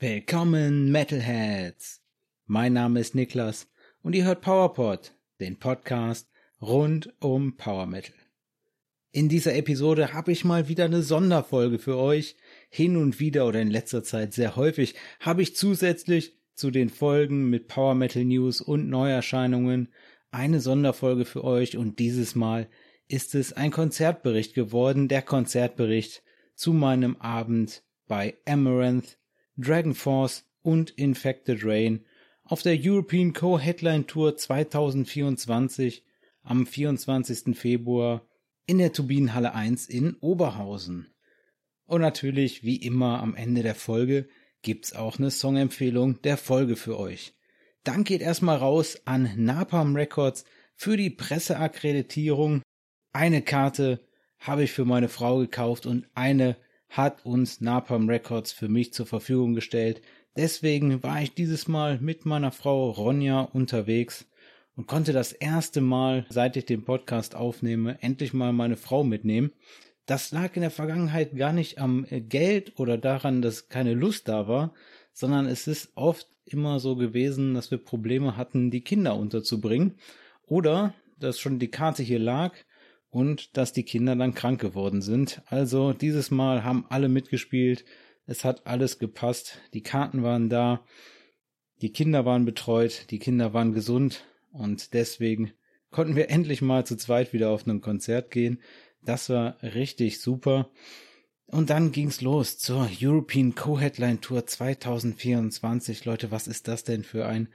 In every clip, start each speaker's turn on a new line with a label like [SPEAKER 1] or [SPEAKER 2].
[SPEAKER 1] Willkommen Metalheads! Mein Name ist Niklas und ihr hört PowerPod, den Podcast rund um Power Metal. In dieser Episode habe ich mal wieder eine Sonderfolge für euch. Hin und wieder oder in letzter Zeit sehr häufig habe ich zusätzlich zu den Folgen mit Power Metal News und Neuerscheinungen eine Sonderfolge für euch und dieses Mal ist es ein Konzertbericht geworden, der Konzertbericht zu meinem Abend bei Amaranth, Dragon Force und Infected Rain auf der European Co-Headline Tour 2024 am 24. Februar in der Turbinenhalle 1 in Oberhausen. Und natürlich, wie immer am Ende der Folge, gibt's auch eine Songempfehlung der Folge für euch. Dank geht erstmal raus an Napalm Records für die Presseakkreditierung. Eine Karte habe ich für meine Frau gekauft und eine hat uns Napalm Records für mich zur Verfügung gestellt. Deswegen war ich dieses Mal mit meiner Frau Ronja unterwegs und konnte das erste Mal, seit ich den Podcast aufnehme, endlich mal meine Frau mitnehmen. Das lag in der Vergangenheit gar nicht am Geld oder daran, dass keine Lust da war, sondern es ist oft immer so gewesen, dass wir Probleme hatten, die Kinder unterzubringen oder dass schon die Karte hier lag und dass die Kinder dann krank geworden sind. Also dieses Mal haben alle mitgespielt, es hat alles gepasst, die Karten waren da, die Kinder waren betreut, die Kinder waren gesund und deswegen konnten wir endlich mal zu zweit wieder auf ein Konzert gehen. Das war richtig super. Und dann ging's los zur European Co-Headline Tour 2024. Leute, was ist das denn für ein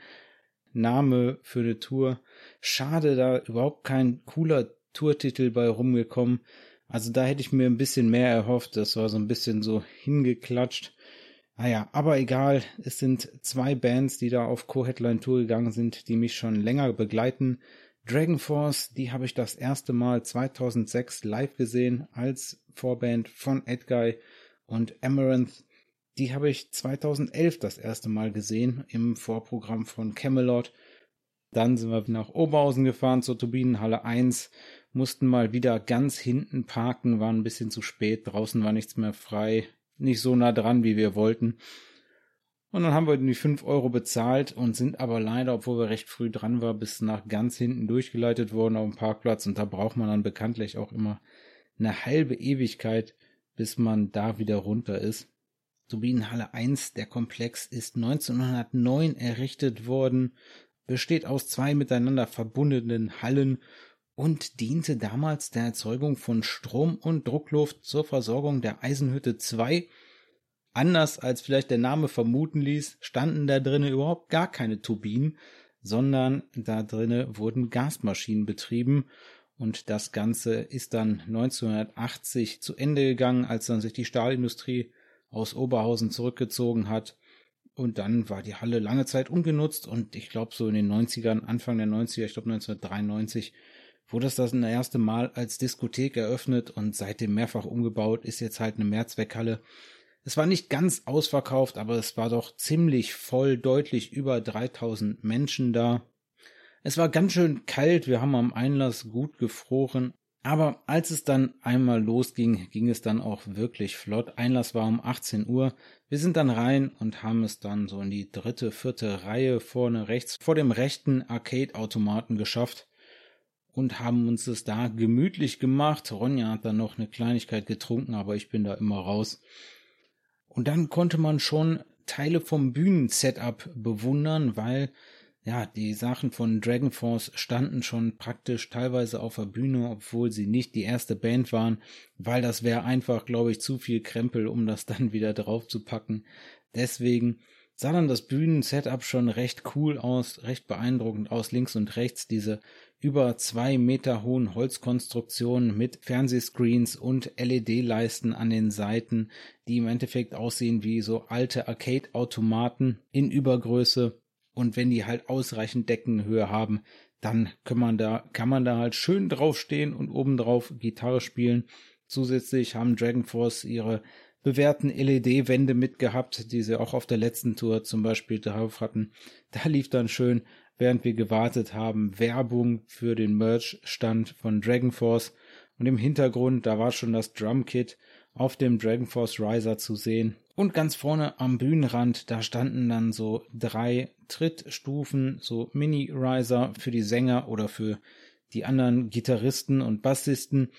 [SPEAKER 1] Name für eine Tour? Schade, da überhaupt kein cooler Tourtitel bei rumgekommen. Also da hätte ich mir ein bisschen mehr erhofft. Das war so ein bisschen so hingeklatscht. Naja, ah aber egal. Es sind zwei Bands, die da auf Co-Headline Tour gegangen sind, die mich schon länger begleiten. Dragon Force, die habe ich das erste Mal 2006 live gesehen als Vorband von Edguy und Amaranth. Die habe ich 2011 das erste Mal gesehen im Vorprogramm von Camelot. Dann sind wir nach Oberhausen gefahren zur Turbinenhalle 1, mussten mal wieder ganz hinten parken, waren ein bisschen zu spät, draußen war nichts mehr frei, nicht so nah dran, wie wir wollten. Und dann haben wir die 5 Euro bezahlt und sind aber leider, obwohl wir recht früh dran waren, bis nach ganz hinten durchgeleitet worden auf dem Parkplatz. Und da braucht man dann bekanntlich auch immer eine halbe Ewigkeit, bis man da wieder runter ist. Turbinenhalle 1, der Komplex, ist 1909 errichtet worden, besteht aus zwei miteinander verbundenen Hallen und diente damals der Erzeugung von Strom und Druckluft zur Versorgung der Eisenhütte 2 Anders als vielleicht der Name vermuten ließ, standen da drinnen überhaupt gar keine Turbinen, sondern da drinnen wurden Gasmaschinen betrieben. Und das Ganze ist dann 1980 zu Ende gegangen, als dann sich die Stahlindustrie aus Oberhausen zurückgezogen hat. Und dann war die Halle lange Zeit ungenutzt. Und ich glaube so in den 90ern, Anfang der 90er, ich glaube 1993, wurde das das erste Mal als Diskothek eröffnet und seitdem mehrfach umgebaut, ist jetzt halt eine Mehrzweckhalle es war nicht ganz ausverkauft, aber es war doch ziemlich voll, deutlich über 3000 Menschen da. Es war ganz schön kalt, wir haben am Einlass gut gefroren, aber als es dann einmal losging, ging es dann auch wirklich flott. Einlass war um 18 Uhr. Wir sind dann rein und haben es dann so in die dritte, vierte Reihe vorne rechts vor dem rechten Arcade-Automaten geschafft und haben uns es da gemütlich gemacht. Ronja hat dann noch eine Kleinigkeit getrunken, aber ich bin da immer raus. Und dann konnte man schon Teile vom Bühnensetup bewundern, weil ja, die Sachen von Dragon Force standen schon praktisch teilweise auf der Bühne, obwohl sie nicht die erste Band waren, weil das wäre einfach, glaube ich, zu viel Krempel, um das dann wieder drauf zu packen. Deswegen sah dann das Bühnensetup schon recht cool aus, recht beeindruckend aus, links und rechts diese über zwei Meter hohen Holzkonstruktionen mit Fernsehscreens und LED-Leisten an den Seiten, die im Endeffekt aussehen wie so alte Arcade-Automaten in Übergröße. Und wenn die halt ausreichend Deckenhöhe haben, dann kann man da, kann man da halt schön draufstehen und obendrauf Gitarre spielen. Zusätzlich haben Dragon Force ihre bewährten LED-Wände mitgehabt, die sie auch auf der letzten Tour zum Beispiel drauf hatten. Da lief dann schön während wir gewartet haben, Werbung für den Merch-Stand von Dragon Force. Und im Hintergrund, da war schon das Drumkit auf dem Dragon Force Riser zu sehen. Und ganz vorne am Bühnenrand, da standen dann so drei Trittstufen, so Mini-Riser für die Sänger oder für die anderen Gitarristen und Bassisten.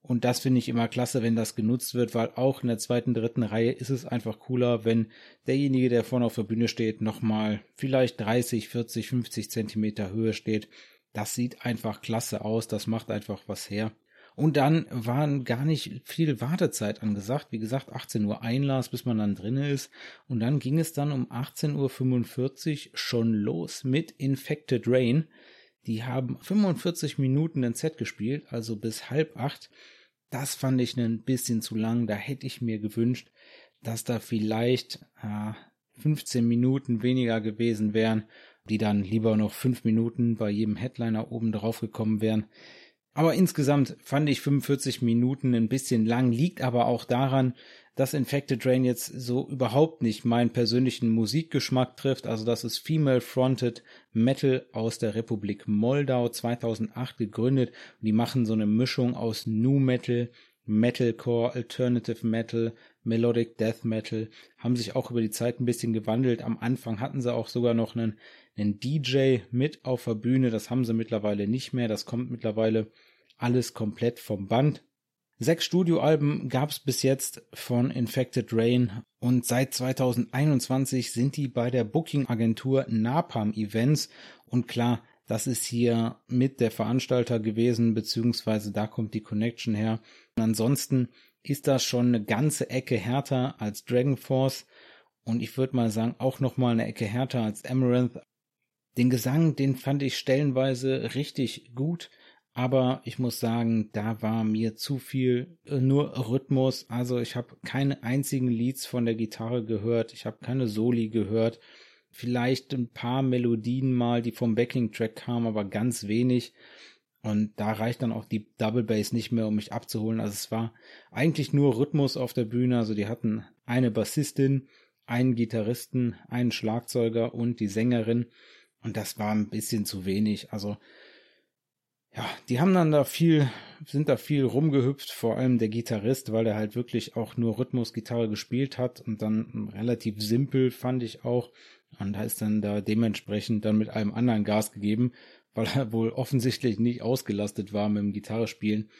[SPEAKER 1] Und das finde ich immer klasse, wenn das genutzt wird, weil auch in der zweiten, dritten Reihe ist es einfach cooler, wenn derjenige, der vorne auf der Bühne steht, nochmal vielleicht 30, 40, 50 Zentimeter Höhe steht. Das sieht einfach klasse aus, das macht einfach was her. Und dann waren gar nicht viel Wartezeit angesagt. Wie gesagt, 18 Uhr Einlass, bis man dann drinne ist. Und dann ging es dann um 18.45 Uhr schon los mit Infected Rain. Die haben 45 Minuten ein Set gespielt, also bis halb acht. Das fand ich ein bisschen zu lang. Da hätte ich mir gewünscht, dass da vielleicht äh, 15 Minuten weniger gewesen wären, die dann lieber noch fünf Minuten bei jedem Headliner oben drauf gekommen wären. Aber insgesamt fand ich 45 Minuten ein bisschen lang, liegt aber auch daran, dass Infected Rain jetzt so überhaupt nicht meinen persönlichen Musikgeschmack trifft. Also das ist Female Fronted Metal aus der Republik Moldau 2008 gegründet. Und die machen so eine Mischung aus New Metal, Metalcore, Alternative Metal, Melodic Death Metal, haben sich auch über die Zeit ein bisschen gewandelt. Am Anfang hatten sie auch sogar noch einen, einen DJ mit auf der Bühne. Das haben sie mittlerweile nicht mehr. Das kommt mittlerweile alles komplett vom Band. Sechs Studioalben gab es bis jetzt von Infected Rain und seit 2021 sind die bei der Booking-Agentur Napalm Events und klar, das ist hier mit der Veranstalter gewesen, beziehungsweise da kommt die Connection her. Und ansonsten ist das schon eine ganze Ecke härter als Dragon Force und ich würde mal sagen auch nochmal eine Ecke härter als Amaranth. Den Gesang, den fand ich stellenweise richtig gut aber ich muss sagen, da war mir zu viel äh, nur Rhythmus. Also ich habe keine einzigen Leads von der Gitarre gehört, ich habe keine Soli gehört, vielleicht ein paar Melodien mal, die vom Backing-Track kamen, aber ganz wenig. Und da reicht dann auch die Double Bass nicht mehr, um mich abzuholen. Also es war eigentlich nur Rhythmus auf der Bühne. Also die hatten eine Bassistin, einen Gitarristen, einen Schlagzeuger und die Sängerin. Und das war ein bisschen zu wenig. Also ja, die haben dann da viel, sind da viel rumgehüpft, vor allem der Gitarrist, weil er halt wirklich auch nur Rhythmusgitarre gespielt hat und dann relativ simpel fand ich auch. Und da ist dann da dementsprechend dann mit einem anderen Gas gegeben, weil er wohl offensichtlich nicht ausgelastet war mit dem Gitarrespielen.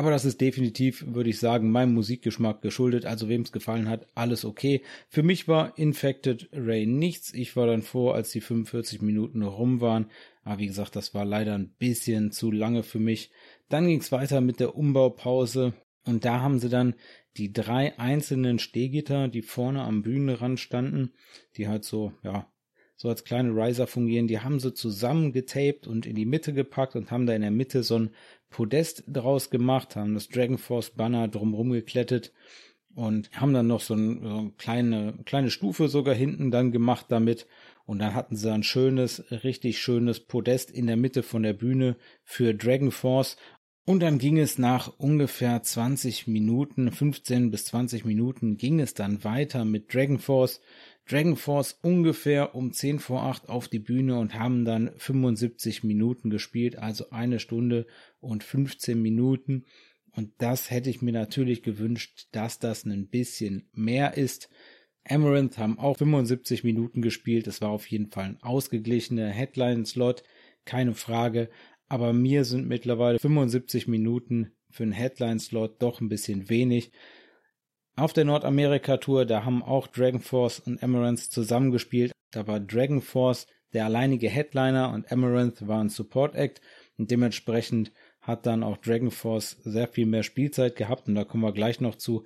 [SPEAKER 1] Aber das ist definitiv, würde ich sagen, meinem Musikgeschmack geschuldet. Also wem es gefallen hat, alles okay. Für mich war Infected Rain nichts. Ich war dann froh, als die 45 Minuten rum waren. Aber wie gesagt, das war leider ein bisschen zu lange für mich. Dann ging es weiter mit der Umbaupause. Und da haben sie dann die drei einzelnen Stehgitter, die vorne am Bühnenrand standen, die halt so, ja, so als kleine Riser fungieren, die haben sie zusammen getaped und in die Mitte gepackt und haben da in der Mitte so ein Podest draus gemacht, haben das Dragon Force Banner drumherum geklettet und haben dann noch so, ein, so eine kleine, kleine Stufe sogar hinten dann gemacht damit. Und dann hatten sie ein schönes, richtig schönes Podest in der Mitte von der Bühne für Dragon Force. Und dann ging es nach ungefähr 20 Minuten, 15 bis 20 Minuten, ging es dann weiter mit Dragon Force. Dragon Force ungefähr um 10 vor 8 auf die Bühne und haben dann 75 Minuten gespielt, also eine Stunde und 15 Minuten. Und das hätte ich mir natürlich gewünscht, dass das ein bisschen mehr ist. Amaranth haben auch 75 Minuten gespielt. Es war auf jeden Fall ein ausgeglichener Headline-Slot, keine Frage. Aber mir sind mittlerweile 75 Minuten für einen Headline-Slot doch ein bisschen wenig. Auf der Nordamerika-Tour, da haben auch Dragon Force und Amaranth zusammengespielt. Da war Dragon Force der alleinige Headliner und Amaranth war ein Support Act und dementsprechend hat dann auch Dragon Force sehr viel mehr Spielzeit gehabt und da kommen wir gleich noch zu,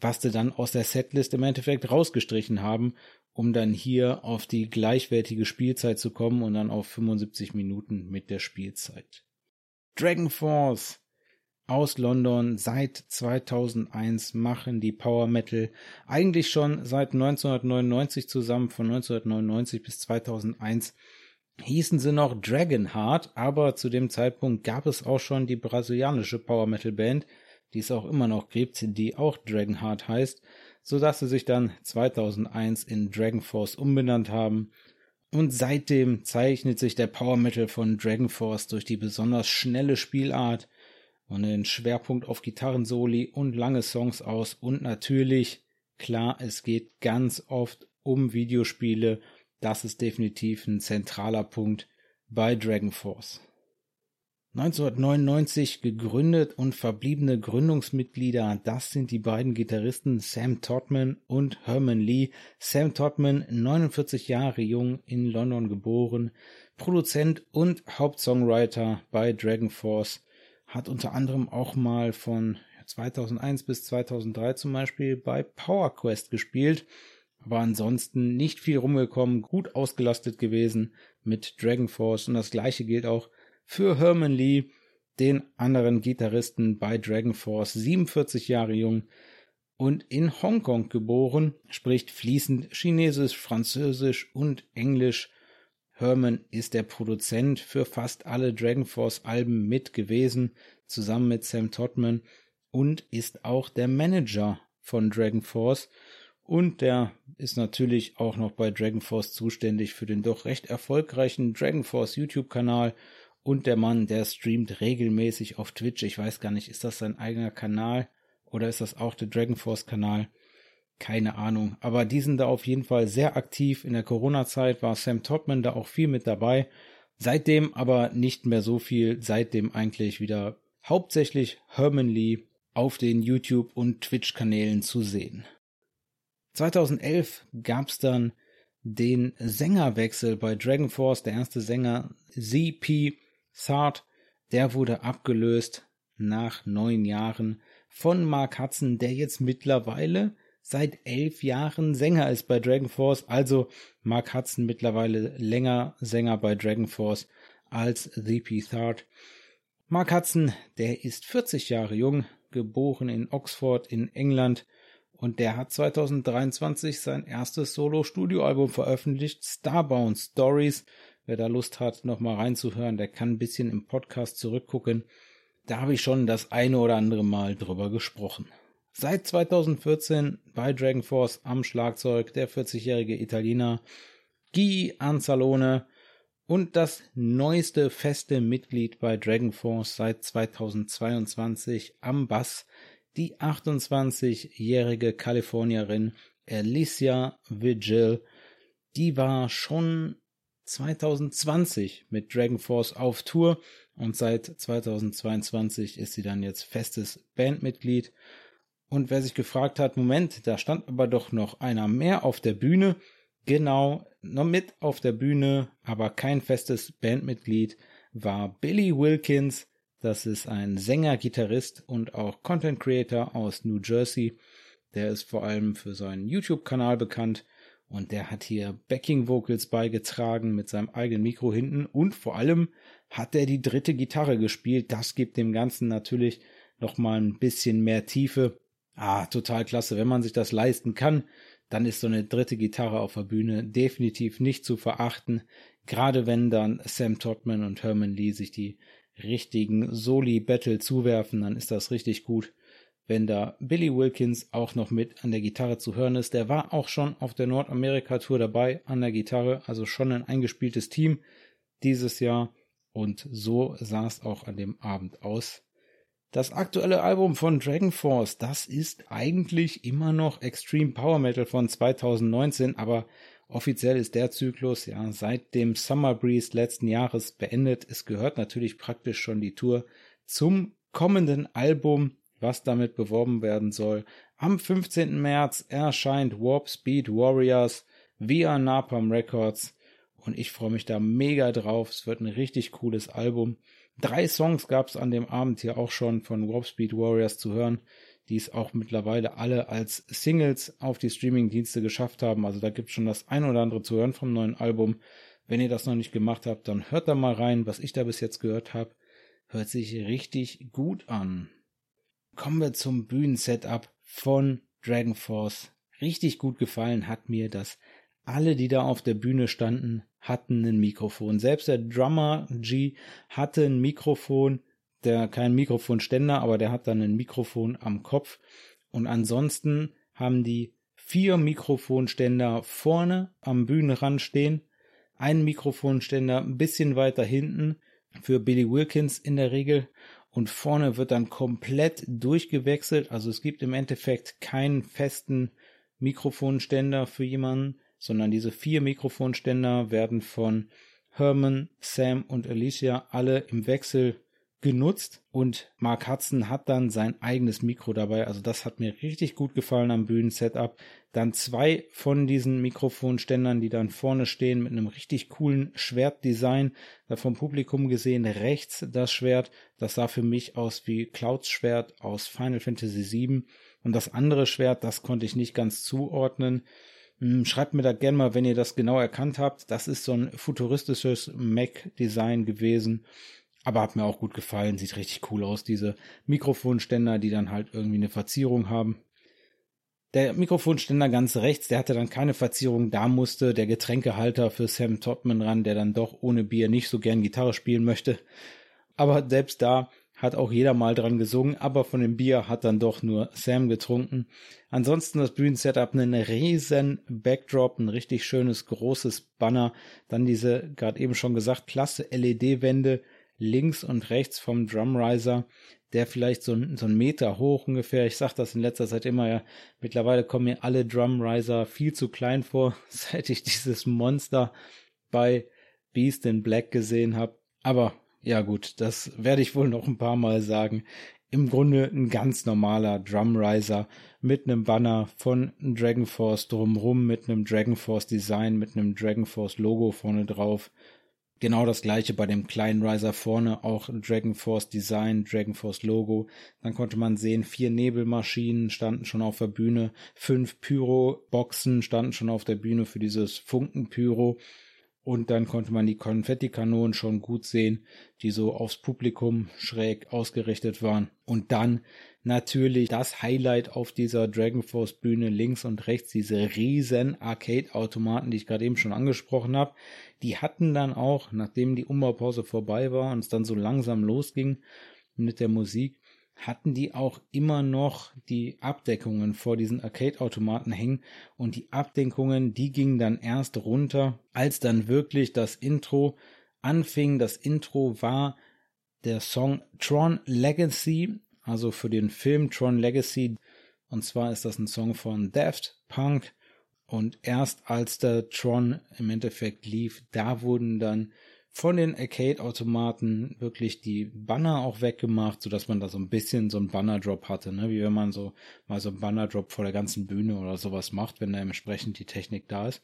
[SPEAKER 1] was sie dann aus der Setlist im Endeffekt rausgestrichen haben, um dann hier auf die gleichwertige Spielzeit zu kommen und dann auf 75 Minuten mit der Spielzeit. Dragon Force aus London seit 2001 machen die Power Metal eigentlich schon seit 1999 zusammen, von 1999 bis 2001 hießen sie noch Dragonheart, aber zu dem Zeitpunkt gab es auch schon die brasilianische Power Metal Band, die es auch immer noch gibt, die auch Dragonheart heißt, so dass sie sich dann 2001 in Dragon Force umbenannt haben. Und seitdem zeichnet sich der Power Metal von Dragon Force durch die besonders schnelle Spielart, und einen Schwerpunkt auf Gitarrensoli und lange Songs aus und natürlich, klar, es geht ganz oft um Videospiele. Das ist definitiv ein zentraler Punkt bei Dragon Force. 1999 gegründet und verbliebene Gründungsmitglieder, das sind die beiden Gitarristen Sam Todman und Herman Lee. Sam Todman, 49 Jahre jung, in London geboren, Produzent und Hauptsongwriter bei Dragon Force, hat unter anderem auch mal von 2001 bis 2003 zum Beispiel bei Power Quest gespielt, aber ansonsten nicht viel rumgekommen, gut ausgelastet gewesen mit Dragon Force und das gleiche gilt auch für Herman Lee, den anderen Gitarristen bei Dragon Force, 47 Jahre jung und in Hongkong geboren, spricht fließend Chinesisch, Französisch und Englisch. Herman ist der Produzent für fast alle Dragon Force Alben mit gewesen, zusammen mit Sam Todman und ist auch der Manager von Dragon Force und der ist natürlich auch noch bei Dragon Force zuständig für den doch recht erfolgreichen Dragon Force YouTube Kanal und der Mann, der streamt regelmäßig auf Twitch. Ich weiß gar nicht, ist das sein eigener Kanal oder ist das auch der Dragon Force Kanal? Keine Ahnung. Aber die sind da auf jeden Fall sehr aktiv. In der Corona-Zeit war Sam Topman da auch viel mit dabei. Seitdem aber nicht mehr so viel. Seitdem eigentlich wieder hauptsächlich Herman Lee auf den YouTube- und Twitch-Kanälen zu sehen. 2011 gab's dann den Sängerwechsel bei Dragon Force. Der erste Sänger ZP Third, der wurde abgelöst nach neun Jahren von Mark Hudson, der jetzt mittlerweile seit elf Jahren Sänger ist bei Dragon Force. Also Mark Hudson mittlerweile länger Sänger bei Dragon Force als The Third. Mark Hudson, der ist 40 Jahre jung, geboren in Oxford in England und der hat 2023 sein erstes Solo-Studioalbum veröffentlicht, Starbound Stories. Wer da Lust hat, nochmal reinzuhören, der kann ein bisschen im Podcast zurückgucken. Da habe ich schon das eine oder andere Mal drüber gesprochen. Seit 2014 bei Dragon Force am Schlagzeug der 40-jährige Italiener Guy Anzalone und das neueste feste Mitglied bei Dragon Force seit 2022 am Bass, die 28-jährige Kalifornierin Alicia Vigil. Die war schon 2020 mit Dragon Force auf Tour und seit 2022 ist sie dann jetzt festes Bandmitglied. Und wer sich gefragt hat, Moment, da stand aber doch noch einer mehr auf der Bühne. Genau, noch mit auf der Bühne, aber kein festes Bandmitglied war Billy Wilkins. Das ist ein Sänger, Gitarrist und auch Content Creator aus New Jersey. Der ist vor allem für seinen YouTube-Kanal bekannt und der hat hier Backing Vocals beigetragen mit seinem eigenen Mikro hinten und vor allem hat er die dritte Gitarre gespielt. Das gibt dem Ganzen natürlich nochmal ein bisschen mehr Tiefe. Ah, total klasse. Wenn man sich das leisten kann, dann ist so eine dritte Gitarre auf der Bühne definitiv nicht zu verachten. Gerade wenn dann Sam Todman und Herman Lee sich die richtigen Soli-Battle zuwerfen, dann ist das richtig gut wenn da Billy Wilkins auch noch mit an der Gitarre zu hören ist. Der war auch schon auf der Nordamerika-Tour dabei an der Gitarre, also schon ein eingespieltes Team dieses Jahr. Und so sah es auch an dem Abend aus. Das aktuelle Album von Dragon Force, das ist eigentlich immer noch Extreme Power Metal von 2019, aber offiziell ist der Zyklus ja seit dem Summer Breeze letzten Jahres beendet. Es gehört natürlich praktisch schon die Tour zum kommenden Album was damit beworben werden soll. Am 15. März erscheint Warp Speed Warriors via Napalm Records und ich freue mich da mega drauf. Es wird ein richtig cooles Album. Drei Songs gab es an dem Abend hier auch schon von Warp Speed Warriors zu hören, die es auch mittlerweile alle als Singles auf die Streaming-Dienste geschafft haben. Also da gibt es schon das ein oder andere zu hören vom neuen Album. Wenn ihr das noch nicht gemacht habt, dann hört da mal rein, was ich da bis jetzt gehört habe. Hört sich richtig gut an. Kommen wir zum Bühnensetup von Dragon Force. Richtig gut gefallen hat mir, dass alle, die da auf der Bühne standen, hatten ein Mikrofon. Selbst der Drummer G hatte ein Mikrofon, der kein Mikrofonständer, aber der hat dann ein Mikrofon am Kopf. Und ansonsten haben die vier Mikrofonständer vorne am Bühnenrand stehen, einen Mikrofonständer ein bisschen weiter hinten für Billy Wilkins in der Regel und vorne wird dann komplett durchgewechselt. Also es gibt im Endeffekt keinen festen Mikrofonständer für jemanden, sondern diese vier Mikrofonständer werden von Herman, Sam und Alicia alle im Wechsel genutzt und Mark Hudson hat dann sein eigenes Mikro dabei. Also das hat mir richtig gut gefallen am Bühnensetup. Dann zwei von diesen Mikrofonständern, die dann vorne stehen mit einem richtig coolen Schwertdesign. Da vom Publikum gesehen rechts das Schwert. Das sah für mich aus wie Clouds Schwert aus Final Fantasy VII. Und das andere Schwert, das konnte ich nicht ganz zuordnen. Hm, schreibt mir da gerne mal, wenn ihr das genau erkannt habt. Das ist so ein futuristisches Mac-Design gewesen. Aber hat mir auch gut gefallen, sieht richtig cool aus, diese Mikrofonständer, die dann halt irgendwie eine Verzierung haben. Der Mikrofonständer ganz rechts, der hatte dann keine Verzierung, da musste der Getränkehalter für Sam Topman ran, der dann doch ohne Bier nicht so gern Gitarre spielen möchte. Aber selbst da hat auch jeder mal dran gesungen, aber von dem Bier hat dann doch nur Sam getrunken. Ansonsten das Bühnensetup, einen riesen Backdrop, ein richtig schönes großes Banner, dann diese, gerade eben schon gesagt, klasse LED-Wände, links und rechts vom Drumriser, der vielleicht so, so einen Meter hoch ungefähr. Ich sage das in letzter Zeit immer, ja, mittlerweile kommen mir alle Drumriser viel zu klein vor, seit ich dieses Monster bei Beast in Black gesehen habe. Aber ja gut, das werde ich wohl noch ein paar Mal sagen. Im Grunde ein ganz normaler Drumriser mit einem Banner von Dragon Force drumrum, mit einem Dragon Force Design, mit einem Dragon Force Logo vorne drauf. Genau das gleiche bei dem kleinen Riser vorne, auch Dragon Force Design, Dragon Force Logo. Dann konnte man sehen, vier Nebelmaschinen standen schon auf der Bühne, fünf Pyro-Boxen standen schon auf der Bühne für dieses Funkenpyro. Und dann konnte man die Konfettikanonen schon gut sehen, die so aufs Publikum schräg ausgerichtet waren. Und dann natürlich das Highlight auf dieser Dragon Force Bühne links und rechts, diese riesen Arcade-Automaten, die ich gerade eben schon angesprochen habe. Die hatten dann auch, nachdem die Umbaupause vorbei war und es dann so langsam losging mit der Musik, hatten die auch immer noch die Abdeckungen vor diesen Arcade-Automaten hängen und die Abdeckungen, die gingen dann erst runter, als dann wirklich das Intro anfing. Das Intro war der Song Tron Legacy, also für den Film Tron Legacy. Und zwar ist das ein Song von Daft Punk. Und erst als der Tron im Endeffekt lief, da wurden dann von den Arcade-Automaten wirklich die Banner auch weggemacht, sodass man da so ein bisschen so einen Banner-Drop hatte, ne? wie wenn man so mal so einen Banner-Drop vor der ganzen Bühne oder sowas macht, wenn da entsprechend die Technik da ist.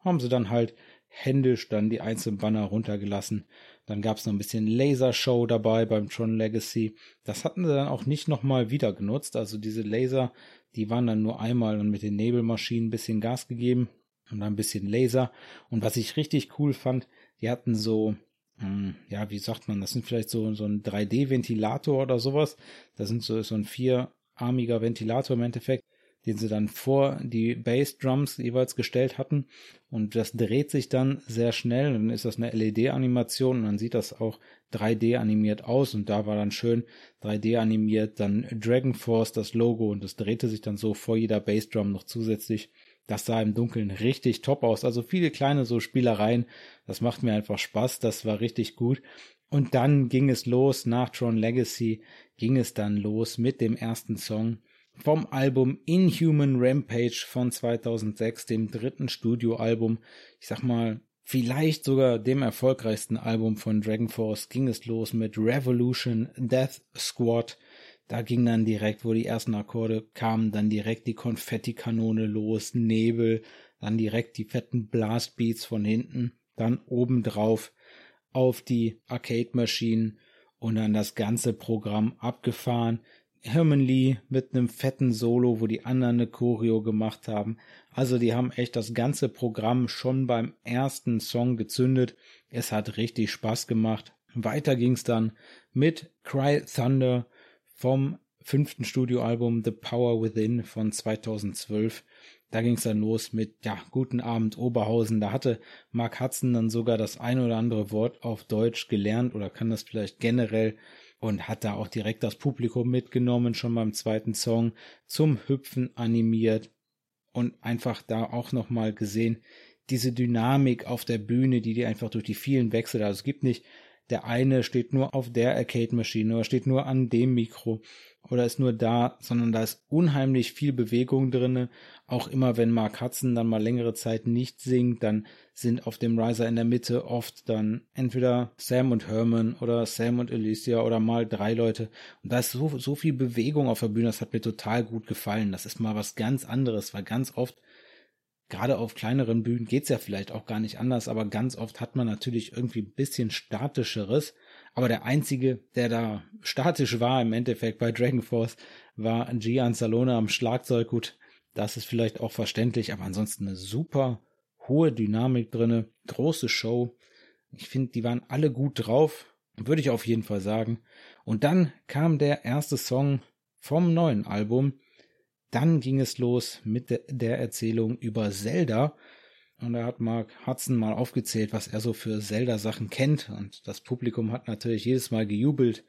[SPEAKER 1] Haben sie dann halt händisch dann die einzelnen Banner runtergelassen. Dann gab es noch ein bisschen Lasershow dabei beim Tron Legacy. Das hatten sie dann auch nicht nochmal wieder genutzt. Also diese Laser, die waren dann nur einmal und mit den Nebelmaschinen ein bisschen Gas gegeben und dann ein bisschen Laser. Und was ich richtig cool fand, die hatten so, hm, ja, wie sagt man, das sind vielleicht so, so ein 3D-Ventilator oder sowas. Das sind so, so ein vierarmiger Ventilator im Endeffekt, den sie dann vor die Bassdrums jeweils gestellt hatten. Und das dreht sich dann sehr schnell. Dann ist das eine LED-Animation und dann sieht das auch 3D animiert aus. Und da war dann schön 3D animiert, dann Dragon Force, das Logo. Und das drehte sich dann so vor jeder Bassdrum noch zusätzlich. Das sah im Dunkeln richtig top aus. Also viele kleine so Spielereien. Das macht mir einfach Spaß. Das war richtig gut. Und dann ging es los nach Tron Legacy, ging es dann los mit dem ersten Song vom Album Inhuman Rampage von 2006, dem dritten Studioalbum. Ich sag mal, vielleicht sogar dem erfolgreichsten Album von Dragon Force ging es los mit Revolution Death Squad. Da ging dann direkt, wo die ersten Akkorde kamen, dann direkt die Konfettikanone los, Nebel, dann direkt die fetten Blastbeats von hinten, dann obendrauf auf die Arcade-Maschinen und dann das ganze Programm abgefahren. Herman Lee mit einem fetten Solo, wo die anderen eine Choreo gemacht haben. Also die haben echt das ganze Programm schon beim ersten Song gezündet. Es hat richtig Spaß gemacht. Weiter ging's dann mit Cry Thunder vom fünften Studioalbum The Power Within von 2012. Da ging es dann los mit, ja, Guten Abend Oberhausen. Da hatte Mark Hudson dann sogar das ein oder andere Wort auf Deutsch gelernt oder kann das vielleicht generell und hat da auch direkt das Publikum mitgenommen, schon beim zweiten Song zum Hüpfen animiert und einfach da auch nochmal gesehen, diese Dynamik auf der Bühne, die die einfach durch die vielen Wechsel, also es gibt nicht der eine steht nur auf der Arcade-Maschine oder steht nur an dem Mikro oder ist nur da, sondern da ist unheimlich viel Bewegung drinne. Auch immer, wenn Mark Hudson dann mal längere Zeit nicht singt, dann sind auf dem Riser in der Mitte oft dann entweder Sam und Herman oder Sam und Alicia oder mal drei Leute. Und da ist so, so viel Bewegung auf der Bühne, das hat mir total gut gefallen. Das ist mal was ganz anderes, weil ganz oft gerade auf kleineren Bühnen geht's ja vielleicht auch gar nicht anders, aber ganz oft hat man natürlich irgendwie ein bisschen statischeres. Aber der einzige, der da statisch war im Endeffekt bei Dragon Force, war Gian Salona am Schlagzeug. Gut, das ist vielleicht auch verständlich, aber ansonsten eine super hohe Dynamik drinne, große Show. Ich finde, die waren alle gut drauf, würde ich auf jeden Fall sagen. Und dann kam der erste Song vom neuen Album, dann ging es los mit der Erzählung über Zelda. Und da hat Mark Hudson mal aufgezählt, was er so für Zelda-Sachen kennt. Und das Publikum hat natürlich jedes Mal gejubelt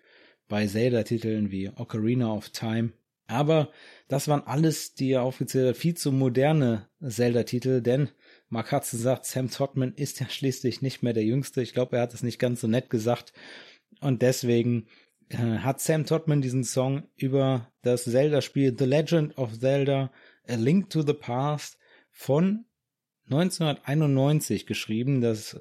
[SPEAKER 1] bei Zelda-Titeln wie Ocarina of Time. Aber das waren alles, die er aufgezählt hat, viel zu moderne Zelda-Titel, denn Mark Hudson sagt, Sam Todman ist ja schließlich nicht mehr der Jüngste. Ich glaube, er hat es nicht ganz so nett gesagt. Und deswegen hat Sam Todman diesen Song über das Zelda-Spiel The Legend of Zelda A Link to the Past von 1991 geschrieben. Das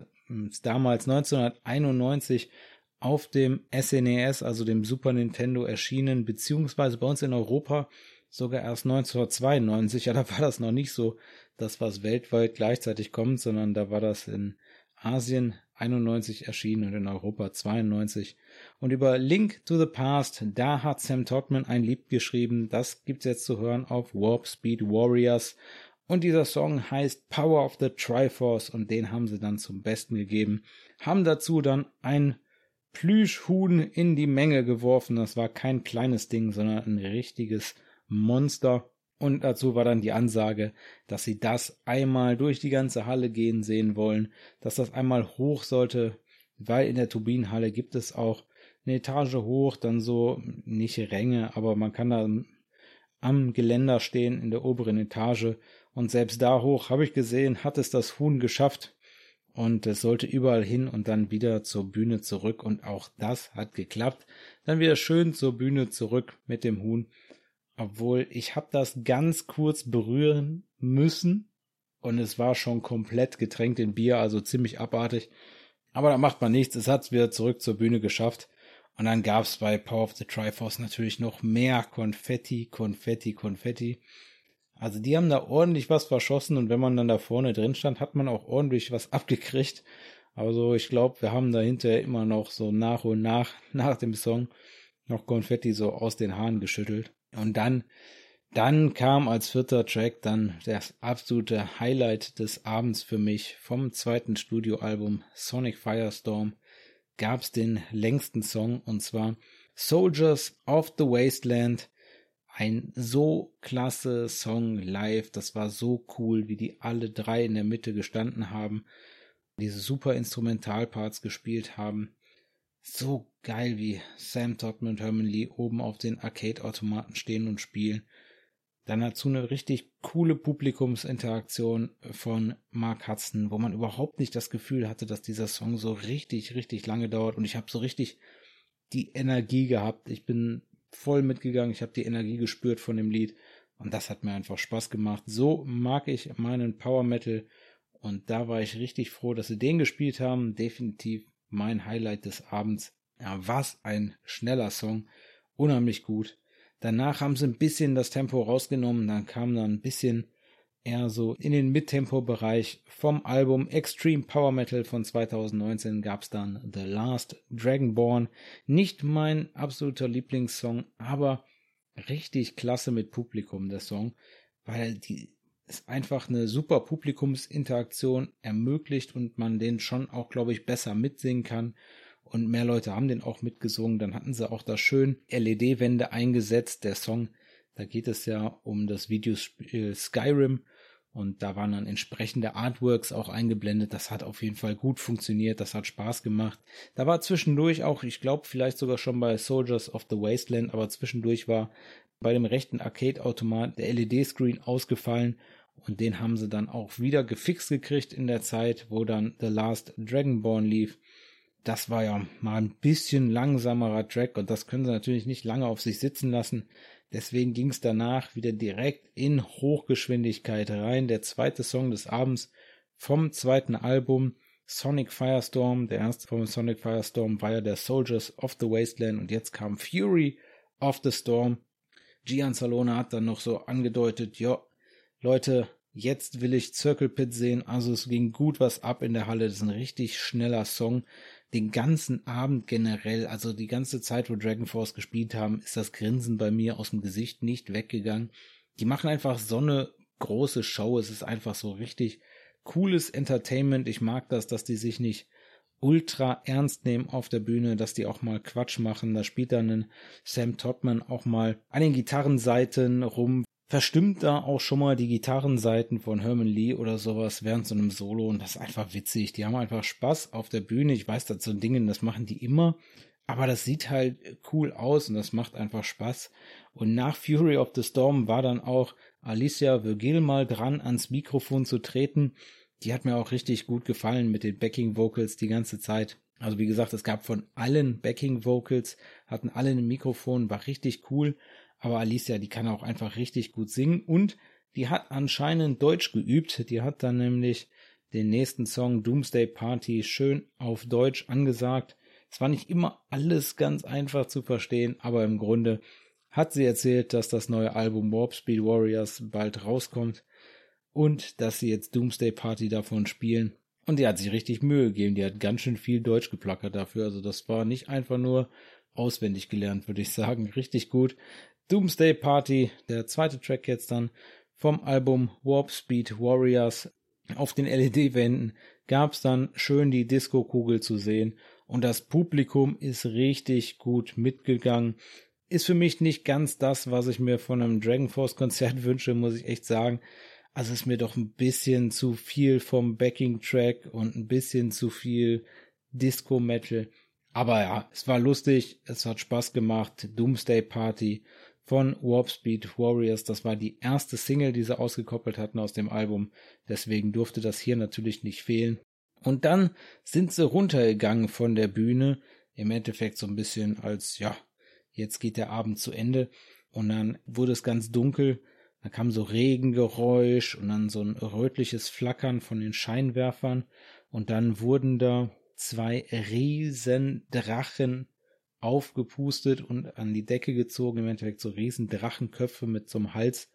[SPEAKER 1] ist damals 1991 auf dem SNES, e also dem Super Nintendo, erschienen, beziehungsweise bei uns in Europa sogar erst 1992. Ja, da war das noch nicht so, das was weltweit gleichzeitig kommt, sondern da war das in Asien 91 erschienen und in Europa 92. Und über Link to the Past, da hat Sam Todman ein Lied geschrieben. Das gibt's jetzt zu hören auf Warp Speed Warriors. Und dieser Song heißt Power of the Triforce und den haben sie dann zum Besten gegeben. Haben dazu dann ein Plüschhuhn in die Menge geworfen. Das war kein kleines Ding, sondern ein richtiges Monster. Und dazu war dann die Ansage, dass sie das einmal durch die ganze Halle gehen sehen wollen, dass das einmal hoch sollte, weil in der Turbinenhalle gibt es auch eine Etage hoch, dann so nicht Ränge, aber man kann da am Geländer stehen in der oberen Etage. Und selbst da hoch habe ich gesehen, hat es das Huhn geschafft. Und es sollte überall hin und dann wieder zur Bühne zurück. Und auch das hat geklappt. Dann wieder schön zur Bühne zurück mit dem Huhn obwohl ich habe das ganz kurz berühren müssen und es war schon komplett getränkt in Bier, also ziemlich abartig. Aber da macht man nichts, es hat's wieder zurück zur Bühne geschafft. Und dann gab's bei Power of the Triforce natürlich noch mehr Konfetti, Konfetti, Konfetti. Also die haben da ordentlich was verschossen und wenn man dann da vorne drin stand, hat man auch ordentlich was abgekriegt. Also ich glaube, wir haben da hinterher immer noch so nach und nach, nach dem Song, noch Konfetti so aus den Haaren geschüttelt. Und dann, dann kam als vierter Track dann das absolute Highlight des Abends für mich. Vom zweiten Studioalbum Sonic Firestorm gab's den längsten Song und zwar Soldiers of the Wasteland. Ein so klasse Song live, das war so cool, wie die alle drei in der Mitte gestanden haben, diese super Instrumentalparts gespielt haben so geil, wie Sam Todman und Herman Lee oben auf den Arcade-Automaten stehen und spielen. Dann dazu eine richtig coole Publikumsinteraktion von Mark Hudson, wo man überhaupt nicht das Gefühl hatte, dass dieser Song so richtig, richtig lange dauert. Und ich habe so richtig die Energie gehabt. Ich bin voll mitgegangen. Ich habe die Energie gespürt von dem Lied. Und das hat mir einfach Spaß gemacht. So mag ich meinen Power Metal. Und da war ich richtig froh, dass sie den gespielt haben. Definitiv mein Highlight des Abends. Ja, was ein schneller Song. Unheimlich gut. Danach haben sie ein bisschen das Tempo rausgenommen, dann kam dann ein bisschen eher so in den Mittempo-Bereich vom Album Extreme Power Metal von 2019 gab's dann The Last Dragonborn. Nicht mein absoluter Lieblingssong, aber richtig klasse mit Publikum, der Song, weil die es einfach eine super Publikumsinteraktion ermöglicht und man den schon auch, glaube ich, besser mitsingen kann. Und mehr Leute haben den auch mitgesungen. Dann hatten sie auch da schön LED-Wände eingesetzt. Der Song, da geht es ja um das Videospiel Skyrim. Und da waren dann entsprechende Artworks auch eingeblendet. Das hat auf jeden Fall gut funktioniert. Das hat Spaß gemacht. Da war zwischendurch auch, ich glaube, vielleicht sogar schon bei Soldiers of the Wasteland, aber zwischendurch war bei dem rechten Arcade-Automat der LED-Screen ausgefallen und den haben sie dann auch wieder gefixt gekriegt in der Zeit, wo dann The Last Dragonborn lief. das war ja mal ein bisschen langsamerer Track und das können sie natürlich nicht lange auf sich sitzen lassen. Deswegen ging es danach wieder direkt in Hochgeschwindigkeit rein. Der zweite Song des Abends vom zweiten Album Sonic Firestorm. Der erste vom Sonic Firestorm war ja der Soldiers of the Wasteland und jetzt kam Fury of the Storm. Gian Salone hat dann noch so angedeutet, ja, Leute, jetzt will ich Circle Pit sehen. Also es ging gut was ab in der Halle. Das ist ein richtig schneller Song den ganzen Abend generell, also die ganze Zeit, wo Dragon Force gespielt haben, ist das Grinsen bei mir aus dem Gesicht nicht weggegangen. Die machen einfach so eine große Show. Es ist einfach so richtig cooles Entertainment. Ich mag das, dass die sich nicht ultra ernst nehmen auf der Bühne, dass die auch mal Quatsch machen. Da spielt dann ein Sam Todman auch mal an den Gitarrenseiten rum, verstimmt da auch schon mal die Gitarrenseiten von Herman Lee oder sowas während so einem Solo und das ist einfach witzig. Die haben einfach Spaß auf der Bühne. Ich weiß, das so Dingen, das machen die immer, aber das sieht halt cool aus und das macht einfach Spaß. Und nach Fury of the Storm war dann auch Alicia Virgil mal dran, ans Mikrofon zu treten. Die hat mir auch richtig gut gefallen mit den Backing Vocals die ganze Zeit. Also wie gesagt, es gab von allen Backing Vocals, hatten alle ein Mikrofon, war richtig cool. Aber Alicia, die kann auch einfach richtig gut singen und die hat anscheinend Deutsch geübt. Die hat dann nämlich den nächsten Song Doomsday Party schön auf Deutsch angesagt. Es war nicht immer alles ganz einfach zu verstehen, aber im Grunde hat sie erzählt, dass das neue Album Warp Speed Warriors bald rauskommt und dass sie jetzt Doomsday Party davon spielen. Und die hat sich richtig Mühe gegeben. Die hat ganz schön viel Deutsch geplackert dafür. Also das war nicht einfach nur auswendig gelernt, würde ich sagen. Richtig gut. Doomsday Party, der zweite Track jetzt dann vom Album Warp Speed Warriors. Auf den LED-Wänden gab es dann schön die Disco-Kugel zu sehen und das Publikum ist richtig gut mitgegangen. Ist für mich nicht ganz das, was ich mir von einem Dragon Force Konzert wünsche, muss ich echt sagen. Also ist mir doch ein bisschen zu viel vom Backing Track und ein bisschen zu viel Disco Metal. Aber ja, es war lustig, es hat Spaß gemacht. Doomsday Party von Warp Speed Warriors. Das war die erste Single, die sie ausgekoppelt hatten aus dem Album. Deswegen durfte das hier natürlich nicht fehlen. Und dann sind sie runtergegangen von der Bühne. Im Endeffekt so ein bisschen als, ja, jetzt geht der Abend zu Ende. Und dann wurde es ganz dunkel. Da kam so Regengeräusch und dann so ein rötliches Flackern von den Scheinwerfern. Und dann wurden da zwei riesen Drachen aufgepustet und an die Decke gezogen, im Endeffekt so riesen Drachenköpfe mit so einem Hals,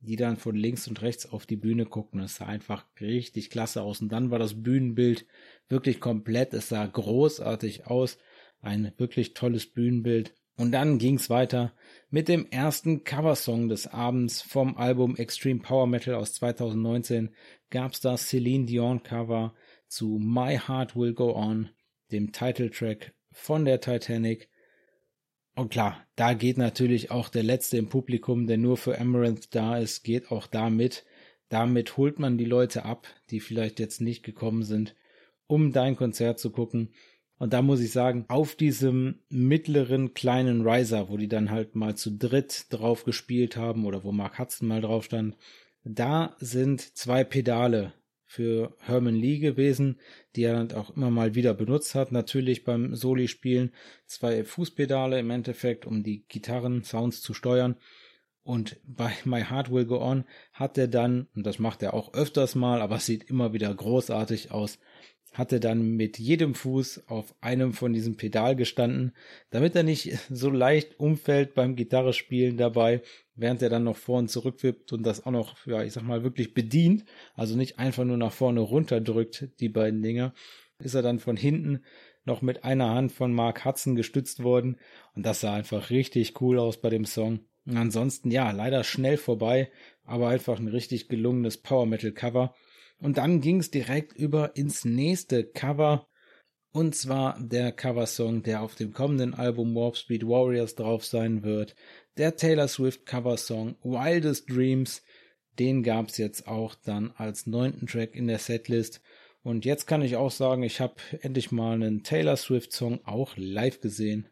[SPEAKER 1] die dann von links und rechts auf die Bühne guckten. Es sah einfach richtig klasse aus. Und dann war das Bühnenbild wirklich komplett. Es sah großartig aus. Ein wirklich tolles Bühnenbild. Und dann ging's weiter mit dem ersten Coversong des Abends vom Album Extreme Power Metal aus 2019. Gab's das Celine Dion Cover zu My Heart Will Go On, dem Titeltrack von der Titanic. Und klar, da geht natürlich auch der Letzte im Publikum, der nur für Amaranth da ist, geht auch da mit. Damit holt man die Leute ab, die vielleicht jetzt nicht gekommen sind, um dein Konzert zu gucken. Und da muss ich sagen, auf diesem mittleren kleinen Riser, wo die dann halt mal zu dritt drauf gespielt haben oder wo Mark Hudson mal drauf stand, da sind zwei Pedale für Herman Lee gewesen, die er dann auch immer mal wieder benutzt hat, natürlich beim Soli-Spielen. Zwei Fußpedale im Endeffekt, um die Gitarren-Sounds zu steuern. Und bei My Heart Will Go On hat er dann, und das macht er auch öfters mal, aber es sieht immer wieder großartig aus, hat er dann mit jedem Fuß auf einem von diesem Pedal gestanden, damit er nicht so leicht umfällt beim Gitarrespielen dabei, während er dann noch vor und zurück wippt und das auch noch, ja, ich sag mal, wirklich bedient, also nicht einfach nur nach vorne runterdrückt, die beiden Dinger, ist er dann von hinten noch mit einer Hand von Mark Hudson gestützt worden und das sah einfach richtig cool aus bei dem Song. Und ansonsten, ja, leider schnell vorbei, aber einfach ein richtig gelungenes Power Metal Cover. Und dann ging es direkt über ins nächste Cover. Und zwar der Coversong, der auf dem kommenden Album Warp Speed Warriors drauf sein wird. Der Taylor Swift Coversong Wildest Dreams. Den gab's jetzt auch dann als neunten Track in der Setlist. Und jetzt kann ich auch sagen, ich habe endlich mal einen Taylor Swift Song auch live gesehen.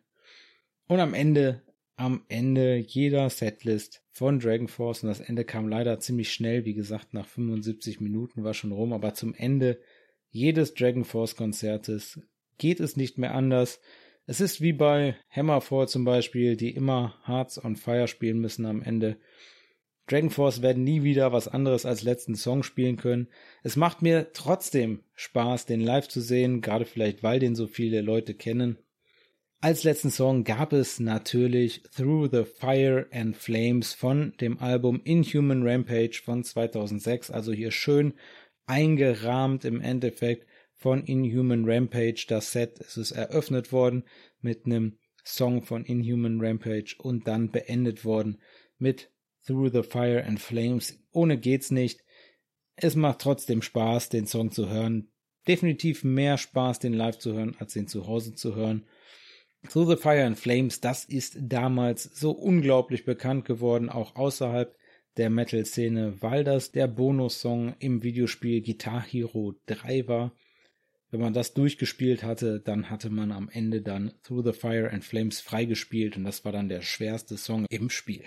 [SPEAKER 1] Und am Ende am Ende jeder Setlist von Dragon Force und das Ende kam leider ziemlich schnell, wie gesagt, nach 75 Minuten war schon rum, aber zum Ende jedes Dragon Force Konzertes geht es nicht mehr anders. Es ist wie bei Hammerfall zum Beispiel, die immer Hearts on Fire spielen müssen am Ende. Dragon Force werden nie wieder was anderes als letzten Song spielen können. Es macht mir trotzdem Spaß, den live zu sehen, gerade vielleicht, weil den so viele Leute kennen. Als letzten Song gab es natürlich Through the Fire and Flames von dem Album Inhuman Rampage von 2006, also hier schön eingerahmt im Endeffekt von Inhuman Rampage. Das Set es ist eröffnet worden mit einem Song von Inhuman Rampage und dann beendet worden mit Through the Fire and Flames. Ohne geht's nicht. Es macht trotzdem Spaß, den Song zu hören. Definitiv mehr Spaß, den live zu hören, als den zu Hause zu hören. Through the Fire and Flames, das ist damals so unglaublich bekannt geworden, auch außerhalb der Metal-Szene, weil das der Bonussong im Videospiel Guitar Hero 3 war. Wenn man das durchgespielt hatte, dann hatte man am Ende dann Through the Fire and Flames freigespielt und das war dann der schwerste Song im Spiel.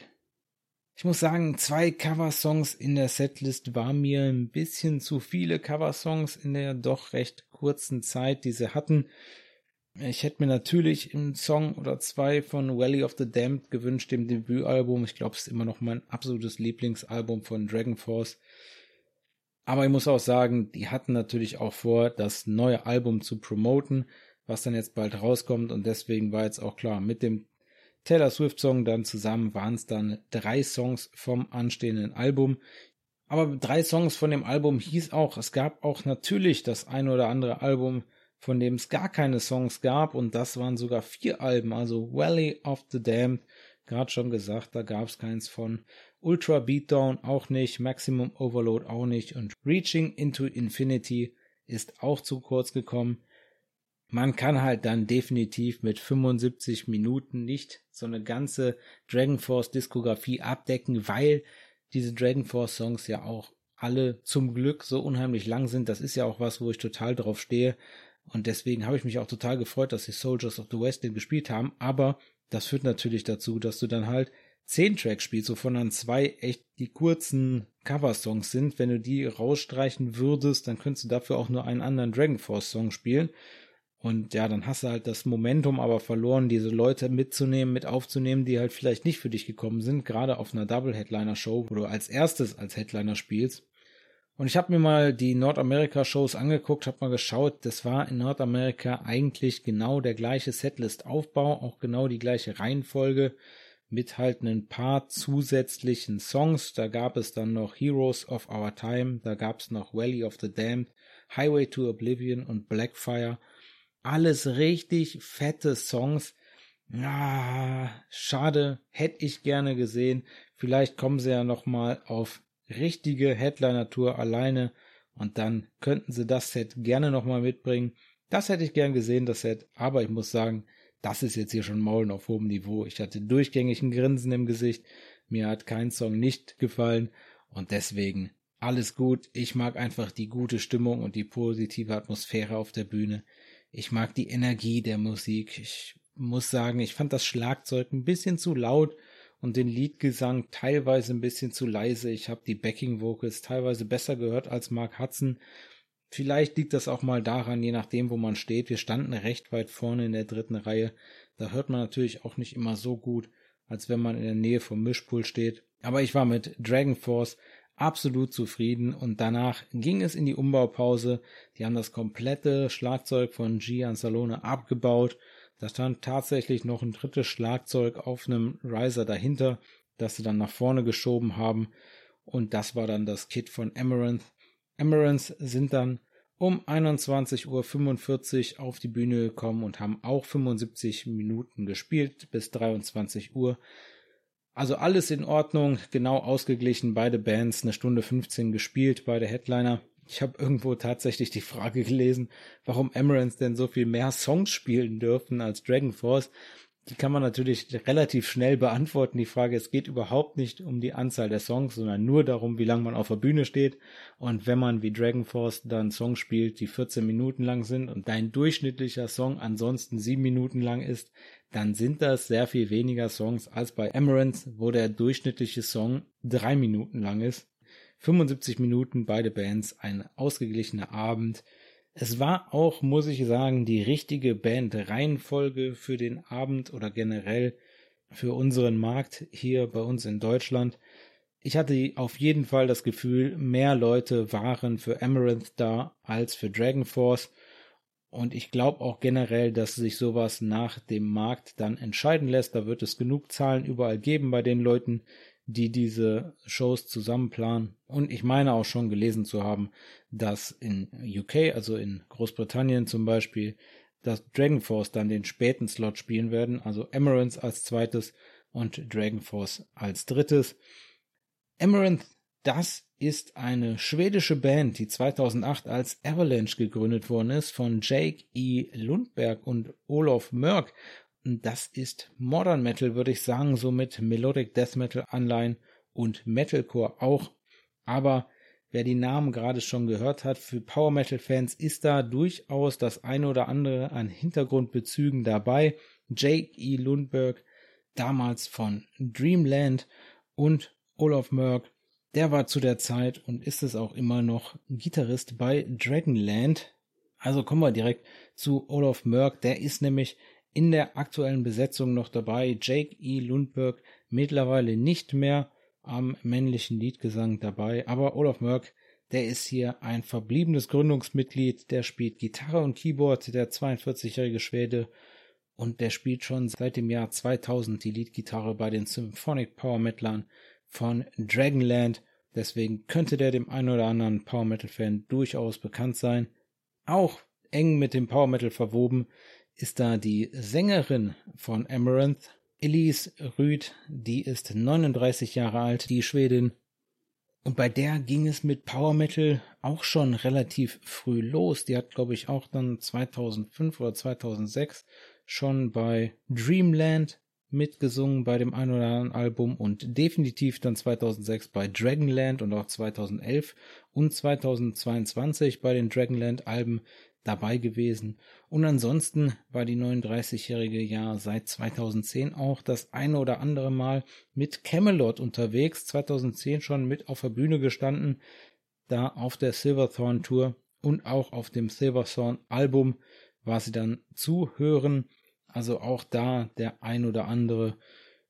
[SPEAKER 1] Ich muss sagen, zwei Coversongs in der Setlist war mir ein bisschen zu viele Coversongs in der doch recht kurzen Zeit, die sie hatten. Ich hätte mir natürlich einen Song oder zwei von Valley of the Damned gewünscht, dem Debütalbum. Ich glaube, es ist immer noch mein absolutes Lieblingsalbum von Dragon Force. Aber ich muss auch sagen, die hatten natürlich auch vor, das neue Album zu promoten, was dann jetzt bald rauskommt. Und deswegen war jetzt auch klar, mit dem Taylor Swift Song dann zusammen waren es dann drei Songs vom anstehenden Album. Aber drei Songs von dem Album hieß auch, es gab auch natürlich das ein oder andere Album, von dem es gar keine Songs gab und das waren sogar vier Alben, also Valley of the Damned, gerade schon gesagt, da gab es keins von. Ultra Beatdown auch nicht, Maximum Overload auch nicht und Reaching into Infinity ist auch zu kurz gekommen man kann halt dann definitiv mit 75 Minuten nicht so eine ganze Dragon Force Diskografie abdecken, weil diese Dragon Force Songs ja auch alle zum Glück so unheimlich lang sind. Das ist ja auch was, wo ich total drauf stehe. Und deswegen habe ich mich auch total gefreut, dass die Soldiers of the West den gespielt haben. Aber das führt natürlich dazu, dass du dann halt zehn Tracks spielst, wovon dann zwei echt die kurzen Cover-Songs sind. Wenn du die rausstreichen würdest, dann könntest du dafür auch nur einen anderen Dragon Force Song spielen. Und ja, dann hast du halt das Momentum aber verloren, diese Leute mitzunehmen, mit aufzunehmen, die halt vielleicht nicht für dich gekommen sind, gerade auf einer Double-Headliner-Show, wo du als erstes als Headliner spielst. Und ich habe mir mal die Nordamerika-Shows angeguckt, habe mal geschaut, das war in Nordamerika eigentlich genau der gleiche Setlist-Aufbau, auch genau die gleiche Reihenfolge, mit halt ein paar zusätzlichen Songs. Da gab es dann noch Heroes of Our Time, da gab es noch Valley of the Damned, Highway to Oblivion und Blackfire alles richtig fette Songs. Ah, schade, hätte ich gerne gesehen. Vielleicht kommen sie ja noch mal auf richtige Headliner-Tour alleine und dann könnten sie das Set gerne noch mal mitbringen. Das hätte ich gern gesehen, das Set. Aber ich muss sagen, das ist jetzt hier schon Maulen auf hohem Niveau. Ich hatte durchgängig ein Grinsen im Gesicht. Mir hat kein Song nicht gefallen und deswegen alles gut. Ich mag einfach die gute Stimmung und die positive Atmosphäre auf der Bühne. Ich mag die Energie der Musik. Ich muss sagen, ich fand das Schlagzeug ein bisschen zu laut und den Liedgesang teilweise ein bisschen zu leise. Ich habe die Backing Vocals teilweise besser gehört als Mark Hudson. Vielleicht liegt das auch mal daran, je nachdem, wo man steht. Wir standen recht weit vorne in der dritten Reihe. Da hört man natürlich auch nicht immer so gut, als wenn man in der Nähe vom Mischpult steht. Aber ich war mit Dragon Force absolut zufrieden und danach ging es in die Umbaupause. Die haben das komplette Schlagzeug von Gian Salone abgebaut. Da stand tatsächlich noch ein drittes Schlagzeug auf einem Riser dahinter, das sie dann nach vorne geschoben haben. Und das war dann das Kit von Amaranth. Amaranth sind dann um 21.45 Uhr auf die Bühne gekommen und haben auch 75 Minuten gespielt bis 23 Uhr. Also alles in Ordnung, genau ausgeglichen, beide Bands, eine Stunde 15 gespielt, beide Headliner. Ich habe irgendwo tatsächlich die Frage gelesen, warum Amaranth denn so viel mehr Songs spielen dürfen als Dragon Force. Die kann man natürlich relativ schnell beantworten. Die Frage, es geht überhaupt nicht um die Anzahl der Songs, sondern nur darum, wie lange man auf der Bühne steht. Und wenn man wie Dragon Force dann Songs spielt, die 14 Minuten lang sind und dein durchschnittlicher Song ansonsten 7 Minuten lang ist, dann sind das sehr viel weniger Songs als bei Amaranth, wo der durchschnittliche Song 3 Minuten lang ist. 75 Minuten beide Bands, ein ausgeglichener Abend Es war auch, muss ich sagen, die richtige Band-Reihenfolge für den Abend oder generell für unseren Markt hier bei uns in Deutschland. Ich hatte auf jeden Fall das Gefühl, mehr Leute waren für Amaranth da als für Dragon Force. Und ich glaube auch generell, dass sich sowas nach dem Markt dann entscheiden lässt. Da wird es genug Zahlen überall geben bei den Leuten, die diese Shows zusammenplanen. Und ich meine auch schon gelesen zu haben, dass in UK, also in Großbritannien zum Beispiel, dass Dragon Force dann den späten Slot spielen werden, also Amaranth als zweites und Dragon Force als drittes. Amaranth, das ist eine schwedische Band, die 2008 als Avalanche gegründet worden ist von Jake E. Lundberg und Olaf Mörk das ist Modern Metal, würde ich sagen, so mit Melodic Death Metal Anleihen und Metalcore auch. Aber wer die Namen gerade schon gehört hat, für Power Metal Fans ist da durchaus das eine oder andere an Hintergrundbezügen dabei. Jake E. Lundberg, damals von Dreamland und Olaf Merck, der war zu der Zeit und ist es auch immer noch Gitarrist bei Dragonland. Also kommen wir direkt zu Olaf Merck, der ist nämlich in der aktuellen Besetzung noch dabei. Jake E. Lundberg mittlerweile nicht mehr am männlichen Liedgesang dabei, aber Olaf Mörk, der ist hier ein verbliebenes Gründungsmitglied, der spielt Gitarre und Keyboard, der 42-jährige Schwede und der spielt schon seit dem Jahr 2000 die Leadgitarre bei den Symphonic Power Metalern von Dragonland. Deswegen könnte der dem einen oder anderen Power Metal Fan durchaus bekannt sein. Auch eng mit dem Power Metal verwoben ist da die Sängerin von Amaranth, Elise Rüd, die ist 39 Jahre alt, die Schwedin. Und bei der ging es mit Power Metal auch schon relativ früh los. Die hat, glaube ich, auch dann 2005 oder 2006 schon bei Dreamland mitgesungen bei dem ein oder anderen Album und definitiv dann 2006 bei Dragonland und auch 2011 und 2022 bei den Dragonland Alben dabei gewesen. Und ansonsten war die 39-jährige ja seit 2010 auch das eine oder andere Mal mit Camelot unterwegs. 2010 schon mit auf der Bühne gestanden, da auf der Silverthorn Tour und auch auf dem Silverthorn Album war sie dann zu hören. Also auch da der ein oder andere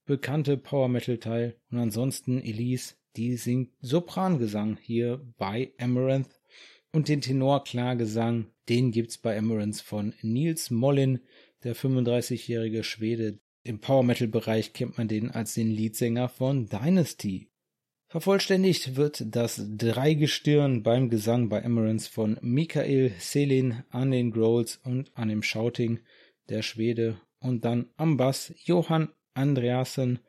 [SPEAKER 1] bekannte Power Metal Teil. Und ansonsten Elise, die singt Soprangesang hier bei Amaranth und den Tenorklargesang, den gibt's bei Emerance von Nils Mollin, der 35-jährige Schwede. Im Power Metal Bereich kennt man den als den Leadsänger von Dynasty. Vervollständigt wird das Dreigestirn beim Gesang bei Emerance von Michael Selin an den Growls und an dem Shouting der Schwede und dann am Bass Johann Andreasen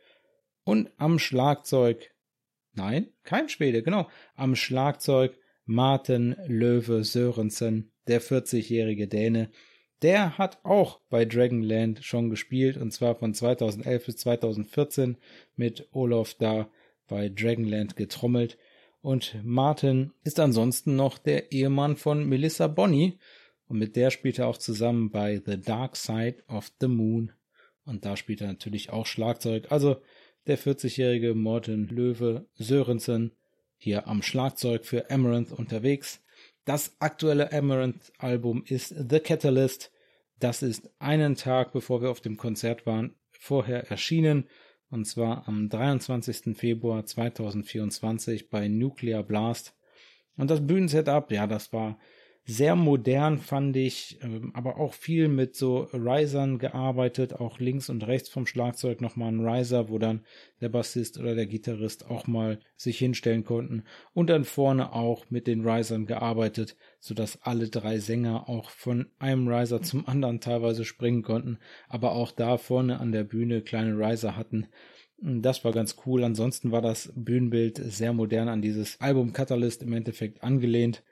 [SPEAKER 1] und am Schlagzeug Nein, kein Schwede, genau. Am Schlagzeug Martin Löwe Sörensen, der 40-jährige Däne, der hat auch bei Dragonland schon gespielt und zwar von 2011 bis 2014 mit Olaf da bei Dragonland getrommelt. Und Martin ist ansonsten noch der Ehemann von Melissa Bonny und mit der spielt er auch zusammen bei The Dark Side of the Moon. Und da spielt er natürlich auch Schlagzeug. Also der 40-jährige Martin Löwe Sörensen hier am Schlagzeug für Amaranth unterwegs. Das aktuelle Amaranth-Album ist The Catalyst. Das ist einen Tag, bevor wir auf dem Konzert waren, vorher erschienen. Und zwar am 23. Februar 2024 bei Nuclear Blast. Und das Bühnensetup, ja, das war sehr modern, fand ich, ähm, aber auch viel mit so Risern gearbeitet, auch links und rechts vom Schlagzeug nochmal ein Riser, wo dann der Bassist oder der Gitarrist auch mal sich hinstellen konnten und dann vorne auch mit den Risern gearbeitet, sodass alle drei Sänger auch von einem Riser zum anderen teilweise springen konnten, aber auch da vorne an der Bühne kleine Riser hatten. Das war ganz cool. Ansonsten war das Bühnenbild sehr modern an dieses Album Catalyst im Endeffekt angelehnt.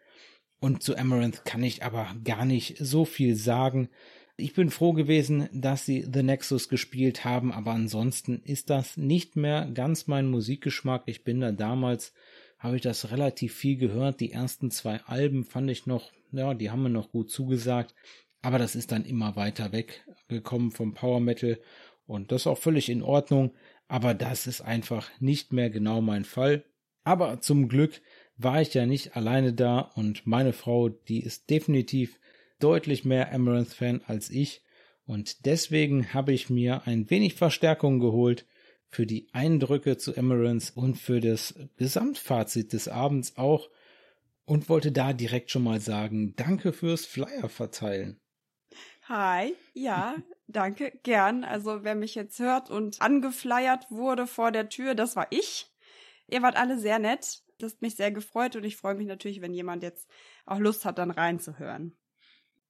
[SPEAKER 1] Und zu Amaranth kann ich aber gar nicht so viel sagen. Ich bin froh gewesen, dass sie The Nexus gespielt haben, aber ansonsten ist das nicht mehr ganz mein Musikgeschmack. Ich bin da damals, habe ich das relativ viel gehört. Die ersten zwei Alben fand ich noch, ja, die haben mir noch gut zugesagt. Aber das ist dann immer weiter weggekommen vom Power Metal und das ist auch völlig in Ordnung. Aber das ist einfach nicht mehr genau mein Fall. Aber zum Glück war ich ja nicht alleine da und meine Frau, die ist definitiv deutlich mehr Amaranth-Fan als ich und deswegen habe ich mir ein wenig Verstärkung geholt für die Eindrücke zu Amaranth und für das Gesamtfazit des Abends auch und wollte da direkt schon mal sagen, danke fürs Flyer verteilen.
[SPEAKER 2] Hi, ja, danke, gern. Also wer mich jetzt hört und angefleiert wurde vor der Tür, das war ich. Ihr wart alle sehr nett. Das hat mich sehr gefreut und ich freue mich natürlich, wenn jemand jetzt auch Lust hat, dann reinzuhören.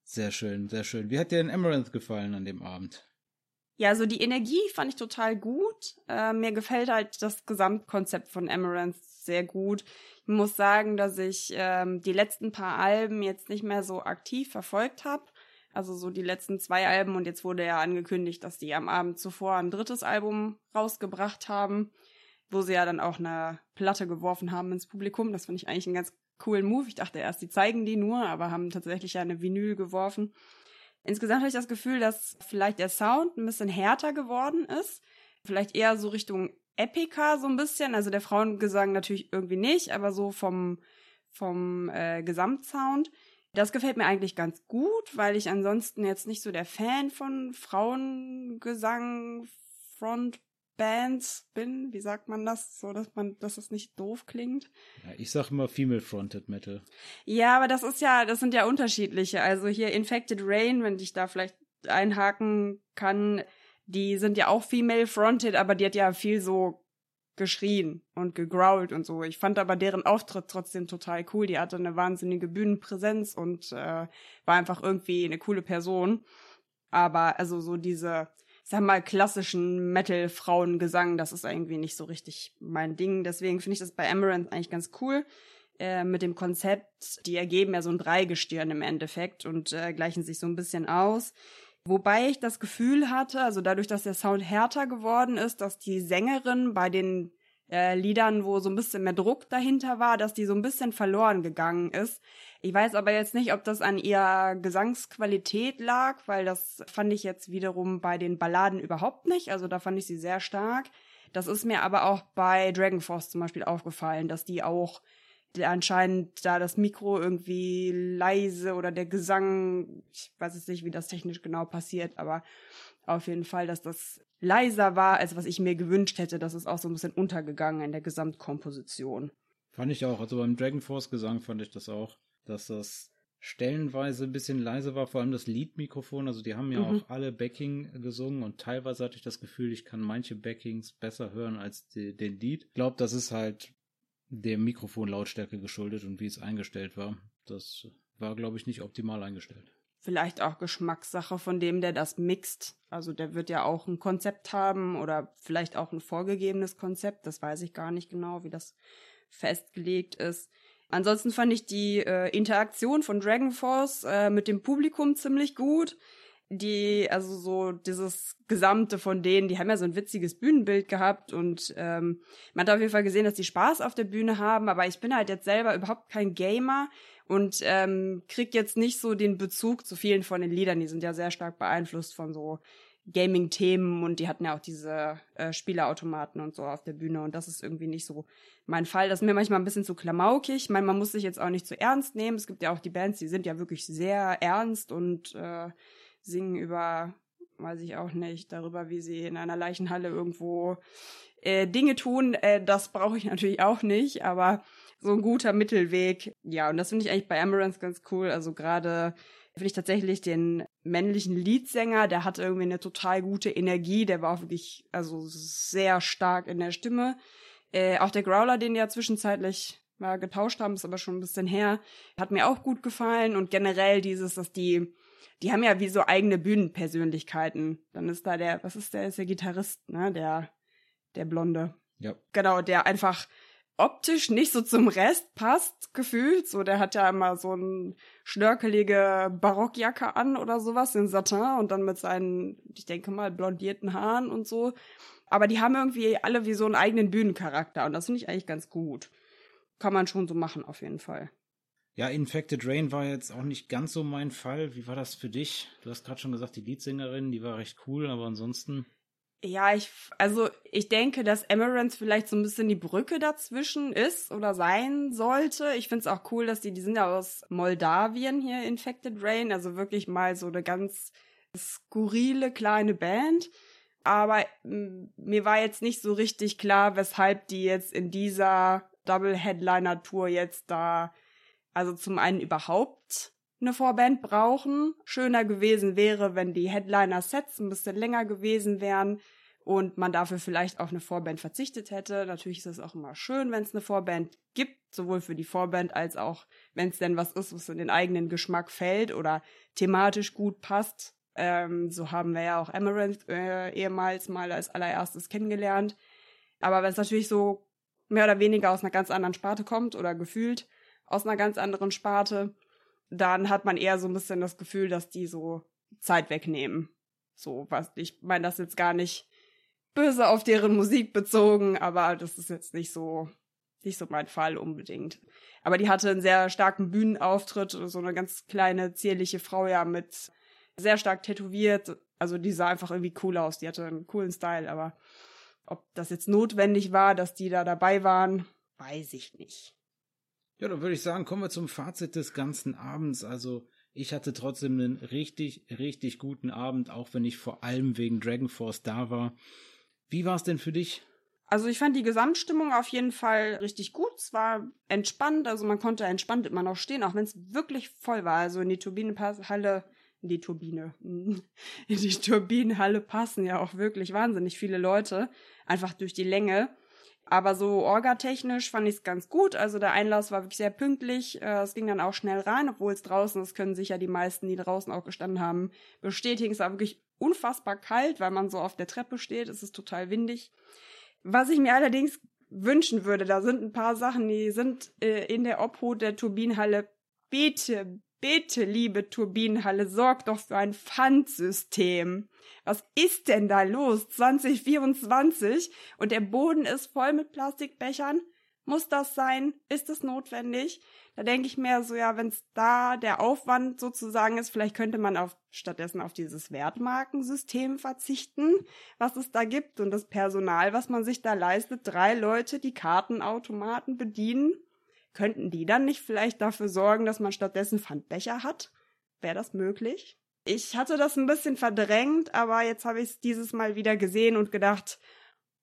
[SPEAKER 1] Sehr schön, sehr schön. Wie hat dir denn Amaranth gefallen an dem Abend?
[SPEAKER 2] Ja, also die Energie fand ich total gut. Äh, mir gefällt halt das Gesamtkonzept von Amaranth sehr gut. Ich muss sagen, dass ich ähm, die letzten paar Alben jetzt nicht mehr so aktiv verfolgt habe. Also so die letzten zwei Alben und jetzt wurde ja angekündigt, dass die am Abend zuvor ein drittes Album rausgebracht haben, wo sie ja dann auch eine Platte geworfen haben ins Publikum. Das fand ich eigentlich einen ganz coolen Move. Ich dachte erst, die zeigen die nur, aber haben tatsächlich ja eine Vinyl geworfen. Insgesamt habe ich das Gefühl, dass vielleicht der Sound ein bisschen härter geworden ist. Vielleicht eher so Richtung Epica so ein bisschen. Also der Frauengesang natürlich irgendwie nicht, aber so vom, vom äh, Gesamtsound. Das gefällt mir eigentlich ganz gut, weil ich ansonsten jetzt nicht so der Fan von Frauengesang, Frontbands bin. Wie sagt man das? So, dass man, dass es nicht doof klingt.
[SPEAKER 1] Ja, ich sag immer Female Fronted Metal.
[SPEAKER 2] Ja, aber das ist ja, das sind ja unterschiedliche. Also hier Infected Rain, wenn ich da vielleicht einhaken kann, die sind ja auch Female Fronted, aber die hat ja viel so geschrien und gegrowlt und so. Ich fand aber deren Auftritt trotzdem total cool. Die hatte eine wahnsinnige Bühnenpräsenz und äh, war einfach irgendwie eine coole Person. Aber also so diese, sag mal, klassischen Metal-Frauengesang, das ist irgendwie nicht so richtig mein Ding. Deswegen finde ich das bei Amaranth eigentlich ganz cool. Äh, mit dem Konzept, die ergeben ja so ein Dreigestirn im Endeffekt und äh, gleichen sich so ein bisschen aus. Wobei ich das Gefühl hatte, also dadurch, dass der Sound härter geworden ist, dass die Sängerin bei den äh, Liedern, wo so ein bisschen mehr Druck dahinter war, dass die so ein bisschen verloren gegangen ist. Ich weiß aber jetzt nicht, ob das an ihrer Gesangsqualität lag, weil das fand ich jetzt wiederum bei den Balladen überhaupt nicht. Also da fand ich sie sehr stark. Das ist mir aber auch bei Dragon Force zum Beispiel aufgefallen, dass die auch anscheinend da das Mikro irgendwie leise oder der Gesang, ich weiß jetzt nicht, wie das technisch genau passiert, aber auf jeden Fall, dass das leiser war, als was ich mir gewünscht hätte. Das ist auch so ein bisschen untergegangen in der Gesamtkomposition.
[SPEAKER 1] Fand ich auch. Also beim Dragon Force Gesang fand ich das auch, dass das stellenweise ein bisschen leise war, vor allem das Lead-Mikrofon. Also die haben ja mhm. auch alle Backing gesungen und teilweise hatte ich das Gefühl, ich kann manche Backings besser hören als die, den Lead. Ich glaube, das ist halt der Mikrofonlautstärke geschuldet und wie es eingestellt war. Das war, glaube ich, nicht optimal eingestellt.
[SPEAKER 2] Vielleicht auch Geschmackssache von dem, der das mixt. Also der wird ja auch ein Konzept haben oder vielleicht auch ein vorgegebenes Konzept. Das weiß ich gar nicht genau, wie das festgelegt ist. Ansonsten fand ich die äh, Interaktion von Dragon Force äh, mit dem Publikum ziemlich gut die, also so dieses Gesamte von denen, die haben ja so ein witziges Bühnenbild gehabt und ähm, man hat auf jeden Fall gesehen, dass die Spaß auf der Bühne haben, aber ich bin halt jetzt selber überhaupt kein Gamer und ähm, krieg jetzt nicht so den Bezug zu vielen von den Liedern, die sind ja sehr stark beeinflusst von so Gaming-Themen und die hatten ja auch diese äh, Spieleautomaten und so auf der Bühne und das ist irgendwie nicht so mein Fall. Das ist mir manchmal ein bisschen zu klamaukig. Ich meine, man muss sich jetzt auch nicht zu ernst nehmen. Es gibt ja auch die Bands, die sind ja wirklich sehr ernst und äh, singen über, weiß ich auch nicht, darüber, wie sie in einer Leichenhalle irgendwo äh, Dinge tun. Äh, das brauche ich natürlich auch nicht, aber so ein guter Mittelweg. Ja, und das finde ich eigentlich bei Amaranth ganz cool. Also gerade finde ich tatsächlich den männlichen Leadsänger, der hatte irgendwie eine total gute Energie, der war auch wirklich also sehr stark in der Stimme. Äh, auch der Growler, den die ja zwischenzeitlich mal getauscht haben, ist aber schon ein bisschen her, hat mir auch gut gefallen und generell dieses, dass die die haben ja wie so eigene Bühnenpersönlichkeiten. Dann ist da der, was ist der, ist der Gitarrist, ne, der, der Blonde.
[SPEAKER 1] Ja.
[SPEAKER 2] Genau, der einfach optisch nicht so zum Rest passt, gefühlt. So, der hat ja immer so ein schnörkelige Barockjacke an oder sowas in Satin und dann mit seinen, ich denke mal, blondierten Haaren und so. Aber die haben irgendwie alle wie so einen eigenen Bühnencharakter und das finde ich eigentlich ganz gut. Kann man schon so machen, auf jeden Fall.
[SPEAKER 1] Ja, Infected Rain war jetzt auch nicht ganz so mein Fall. Wie war das für dich? Du hast gerade schon gesagt, die Leadsängerin, die war recht cool, aber ansonsten.
[SPEAKER 2] Ja, ich, also ich denke, dass Amaranth vielleicht so ein bisschen die Brücke dazwischen ist oder sein sollte. Ich finde es auch cool, dass die, die sind ja aus Moldawien hier, Infected Rain, also wirklich mal so eine ganz skurrile kleine Band. Aber mir war jetzt nicht so richtig klar, weshalb die jetzt in dieser Double Headliner Tour jetzt da, also zum einen überhaupt eine Vorband brauchen. Schöner gewesen wäre, wenn die Headliner-Sets ein bisschen länger gewesen wären und man dafür vielleicht auf eine Vorband verzichtet hätte. Natürlich ist es auch immer schön, wenn es eine Vorband gibt, sowohl für die Vorband als auch, wenn es denn was ist, was in den eigenen Geschmack fällt oder thematisch gut passt. Ähm, so haben wir ja auch Amaranth äh, ehemals mal als allererstes kennengelernt. Aber wenn es natürlich so mehr oder weniger aus einer ganz anderen Sparte kommt oder gefühlt aus einer ganz anderen Sparte, dann hat man eher so ein bisschen das Gefühl, dass die so Zeit wegnehmen. So, was, ich meine das jetzt gar nicht böse auf deren Musik bezogen, aber das ist jetzt nicht so, nicht so mein Fall unbedingt. Aber die hatte einen sehr starken Bühnenauftritt, so eine ganz kleine, zierliche Frau ja mit sehr stark tätowiert. Also die sah einfach irgendwie cool aus. Die hatte einen coolen Style, aber ob das jetzt notwendig war, dass die da dabei waren, weiß ich nicht.
[SPEAKER 1] Ja, dann würde ich sagen, kommen wir zum Fazit des ganzen Abends. Also ich hatte trotzdem einen richtig, richtig guten Abend, auch wenn ich vor allem wegen Dragon Force da war. Wie war es denn für dich?
[SPEAKER 2] Also ich fand die Gesamtstimmung auf jeden Fall richtig gut. Es war entspannt, also man konnte entspannt immer noch stehen, auch wenn es wirklich voll war. Also in die Turbinenhalle, in die Turbine, in die Turbinenhalle passen ja auch wirklich wahnsinnig viele Leute, einfach durch die Länge. Aber so orgatechnisch fand ich es ganz gut. Also der Einlass war wirklich sehr pünktlich. Äh, es ging dann auch schnell rein, obwohl es draußen, das können sicher die meisten, die draußen auch gestanden haben, bestätigen. Es war wirklich unfassbar kalt, weil man so auf der Treppe steht. Es ist total windig. Was ich mir allerdings wünschen würde, da sind ein paar Sachen, die sind äh, in der Obhut der Turbinenhalle. Bitte, bitte, liebe Turbinenhalle, sorgt doch für ein Pfandsystem. Was ist denn da los? 2024 und der Boden ist voll mit Plastikbechern. Muss das sein? Ist es notwendig? Da denke ich mir so, ja, wenn es da der Aufwand sozusagen ist, vielleicht könnte man auf, stattdessen auf dieses Wertmarkensystem verzichten, was es da gibt und das Personal, was man sich da leistet. Drei Leute, die Kartenautomaten bedienen. Könnten die dann nicht vielleicht dafür sorgen, dass man stattdessen Pfandbecher hat? Wäre das möglich? Ich hatte das ein bisschen verdrängt, aber jetzt habe ich es dieses Mal wieder gesehen und gedacht,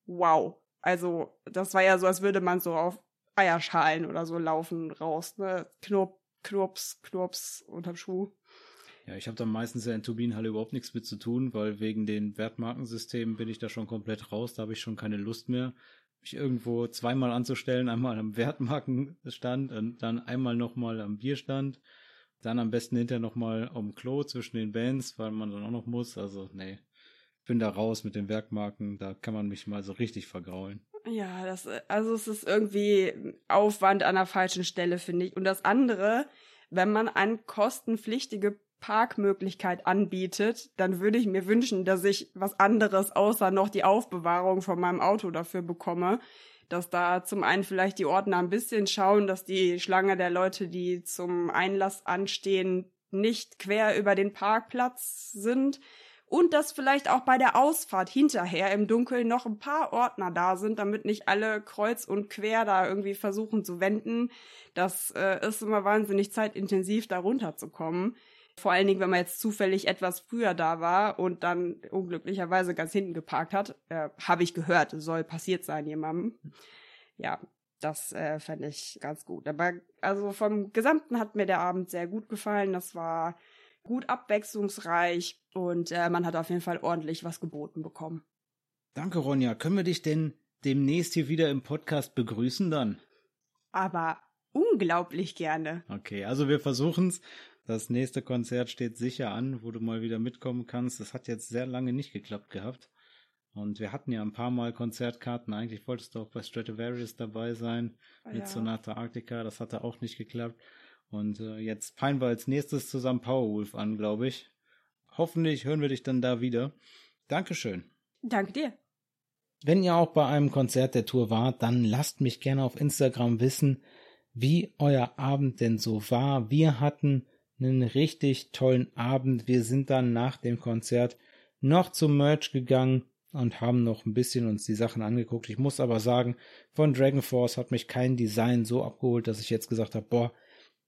[SPEAKER 2] wow. Also, das war ja so, als würde man so auf Eierschalen oder so laufen raus, ne? Knurp, Knurps, Knurps unterm Schuh.
[SPEAKER 1] Ja, ich habe da meistens ja in Turbinenhalle überhaupt nichts mit zu tun, weil wegen den Wertmarkensystemen bin ich da schon komplett raus, da habe ich schon keine Lust mehr, mich irgendwo zweimal anzustellen, einmal am Wertmarkenstand und dann einmal nochmal am Bierstand dann am besten hinterher nochmal um Klo zwischen den Bands, weil man dann auch noch muss. Also, nee. Bin da raus mit den Werkmarken, da kann man mich mal so richtig vergraulen.
[SPEAKER 2] Ja, das, also es ist irgendwie Aufwand an der falschen Stelle, finde ich. Und das andere, wenn man eine kostenpflichtige Parkmöglichkeit anbietet, dann würde ich mir wünschen, dass ich was anderes außer noch die Aufbewahrung von meinem Auto dafür bekomme dass da zum einen vielleicht die Ordner ein bisschen schauen, dass die Schlange der Leute, die zum Einlass anstehen, nicht quer über den Parkplatz sind und dass vielleicht auch bei der Ausfahrt hinterher im Dunkeln noch ein paar Ordner da sind, damit nicht alle kreuz und quer da irgendwie versuchen zu wenden. Das äh, ist immer wahnsinnig zeitintensiv, da runterzukommen. Vor allen Dingen, wenn man jetzt zufällig etwas früher da war und dann unglücklicherweise ganz hinten geparkt hat, äh, habe ich gehört, soll passiert sein jemandem. Ja, das äh, fände ich ganz gut. Aber also vom Gesamten hat mir der Abend sehr gut gefallen. Das war gut abwechslungsreich und äh, man hat auf jeden Fall ordentlich was geboten bekommen.
[SPEAKER 1] Danke, Ronja. Können wir dich denn demnächst hier wieder im Podcast begrüßen dann?
[SPEAKER 2] Aber unglaublich gerne.
[SPEAKER 1] Okay, also wir versuchen's. Das nächste Konzert steht sicher an, wo du mal wieder mitkommen kannst. Das hat jetzt sehr lange nicht geklappt gehabt. Und wir hatten ja ein paar Mal Konzertkarten. Eigentlich wolltest du auch bei Stratovarius dabei sein oh, mit ja. Sonata Arctica. Das hatte auch nicht geklappt. Und äh, jetzt peilen wir als nächstes zusammen Powerwolf an, glaube ich. Hoffentlich hören wir dich dann da wieder. Dankeschön.
[SPEAKER 2] Danke dir.
[SPEAKER 1] Wenn ihr auch bei einem Konzert der Tour wart, dann lasst mich gerne auf Instagram wissen, wie euer Abend denn so war. Wir hatten einen richtig tollen Abend. Wir sind dann nach dem Konzert noch zum Merch gegangen und haben noch ein bisschen uns die Sachen angeguckt. Ich muss aber sagen, von Dragon Force hat mich kein Design so abgeholt, dass ich jetzt gesagt habe, boah,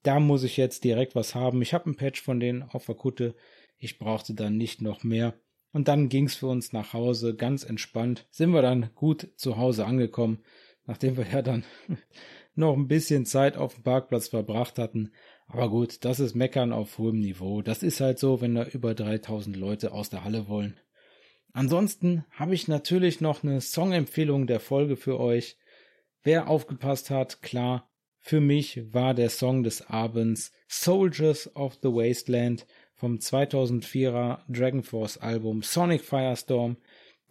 [SPEAKER 1] da muss ich jetzt direkt was haben. Ich habe ein Patch von denen auf der Kutte. Ich brauchte dann nicht noch mehr. Und dann ging's für uns nach Hause, ganz entspannt. Sind wir dann gut zu Hause angekommen, nachdem wir ja dann noch ein bisschen Zeit auf dem Parkplatz verbracht hatten. Aber gut, das ist Meckern auf hohem Niveau. Das ist halt so, wenn da über 3000 Leute aus der Halle wollen. Ansonsten habe ich natürlich noch eine Songempfehlung der Folge für euch. Wer aufgepasst hat, klar, für mich war der Song des Abends Soldiers of the Wasteland vom 2004er Dragon Force Album Sonic Firestorm.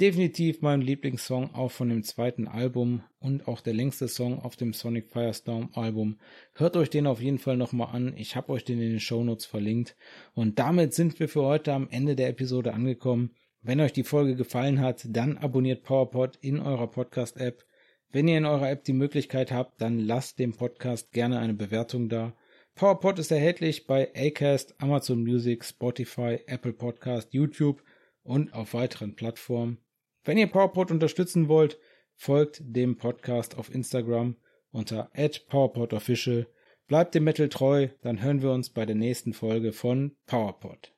[SPEAKER 1] Definitiv mein Lieblingssong auch von dem zweiten Album und auch der längste Song auf dem Sonic Firestorm Album. Hört euch den auf jeden Fall nochmal an. Ich habe euch den in den Shownotes verlinkt. Und damit sind wir für heute am Ende der Episode angekommen. Wenn euch die Folge gefallen hat, dann abonniert PowerPod in eurer Podcast-App. Wenn ihr in eurer App die Möglichkeit habt, dann lasst dem Podcast gerne eine Bewertung da. PowerPod ist erhältlich bei Acast, Amazon Music, Spotify, Apple Podcast, YouTube und auf weiteren Plattformen. Wenn ihr PowerPod unterstützen wollt, folgt dem Podcast auf Instagram unter @powerpodofficial. Bleibt dem Metal treu, dann hören wir uns bei der nächsten Folge von PowerPod.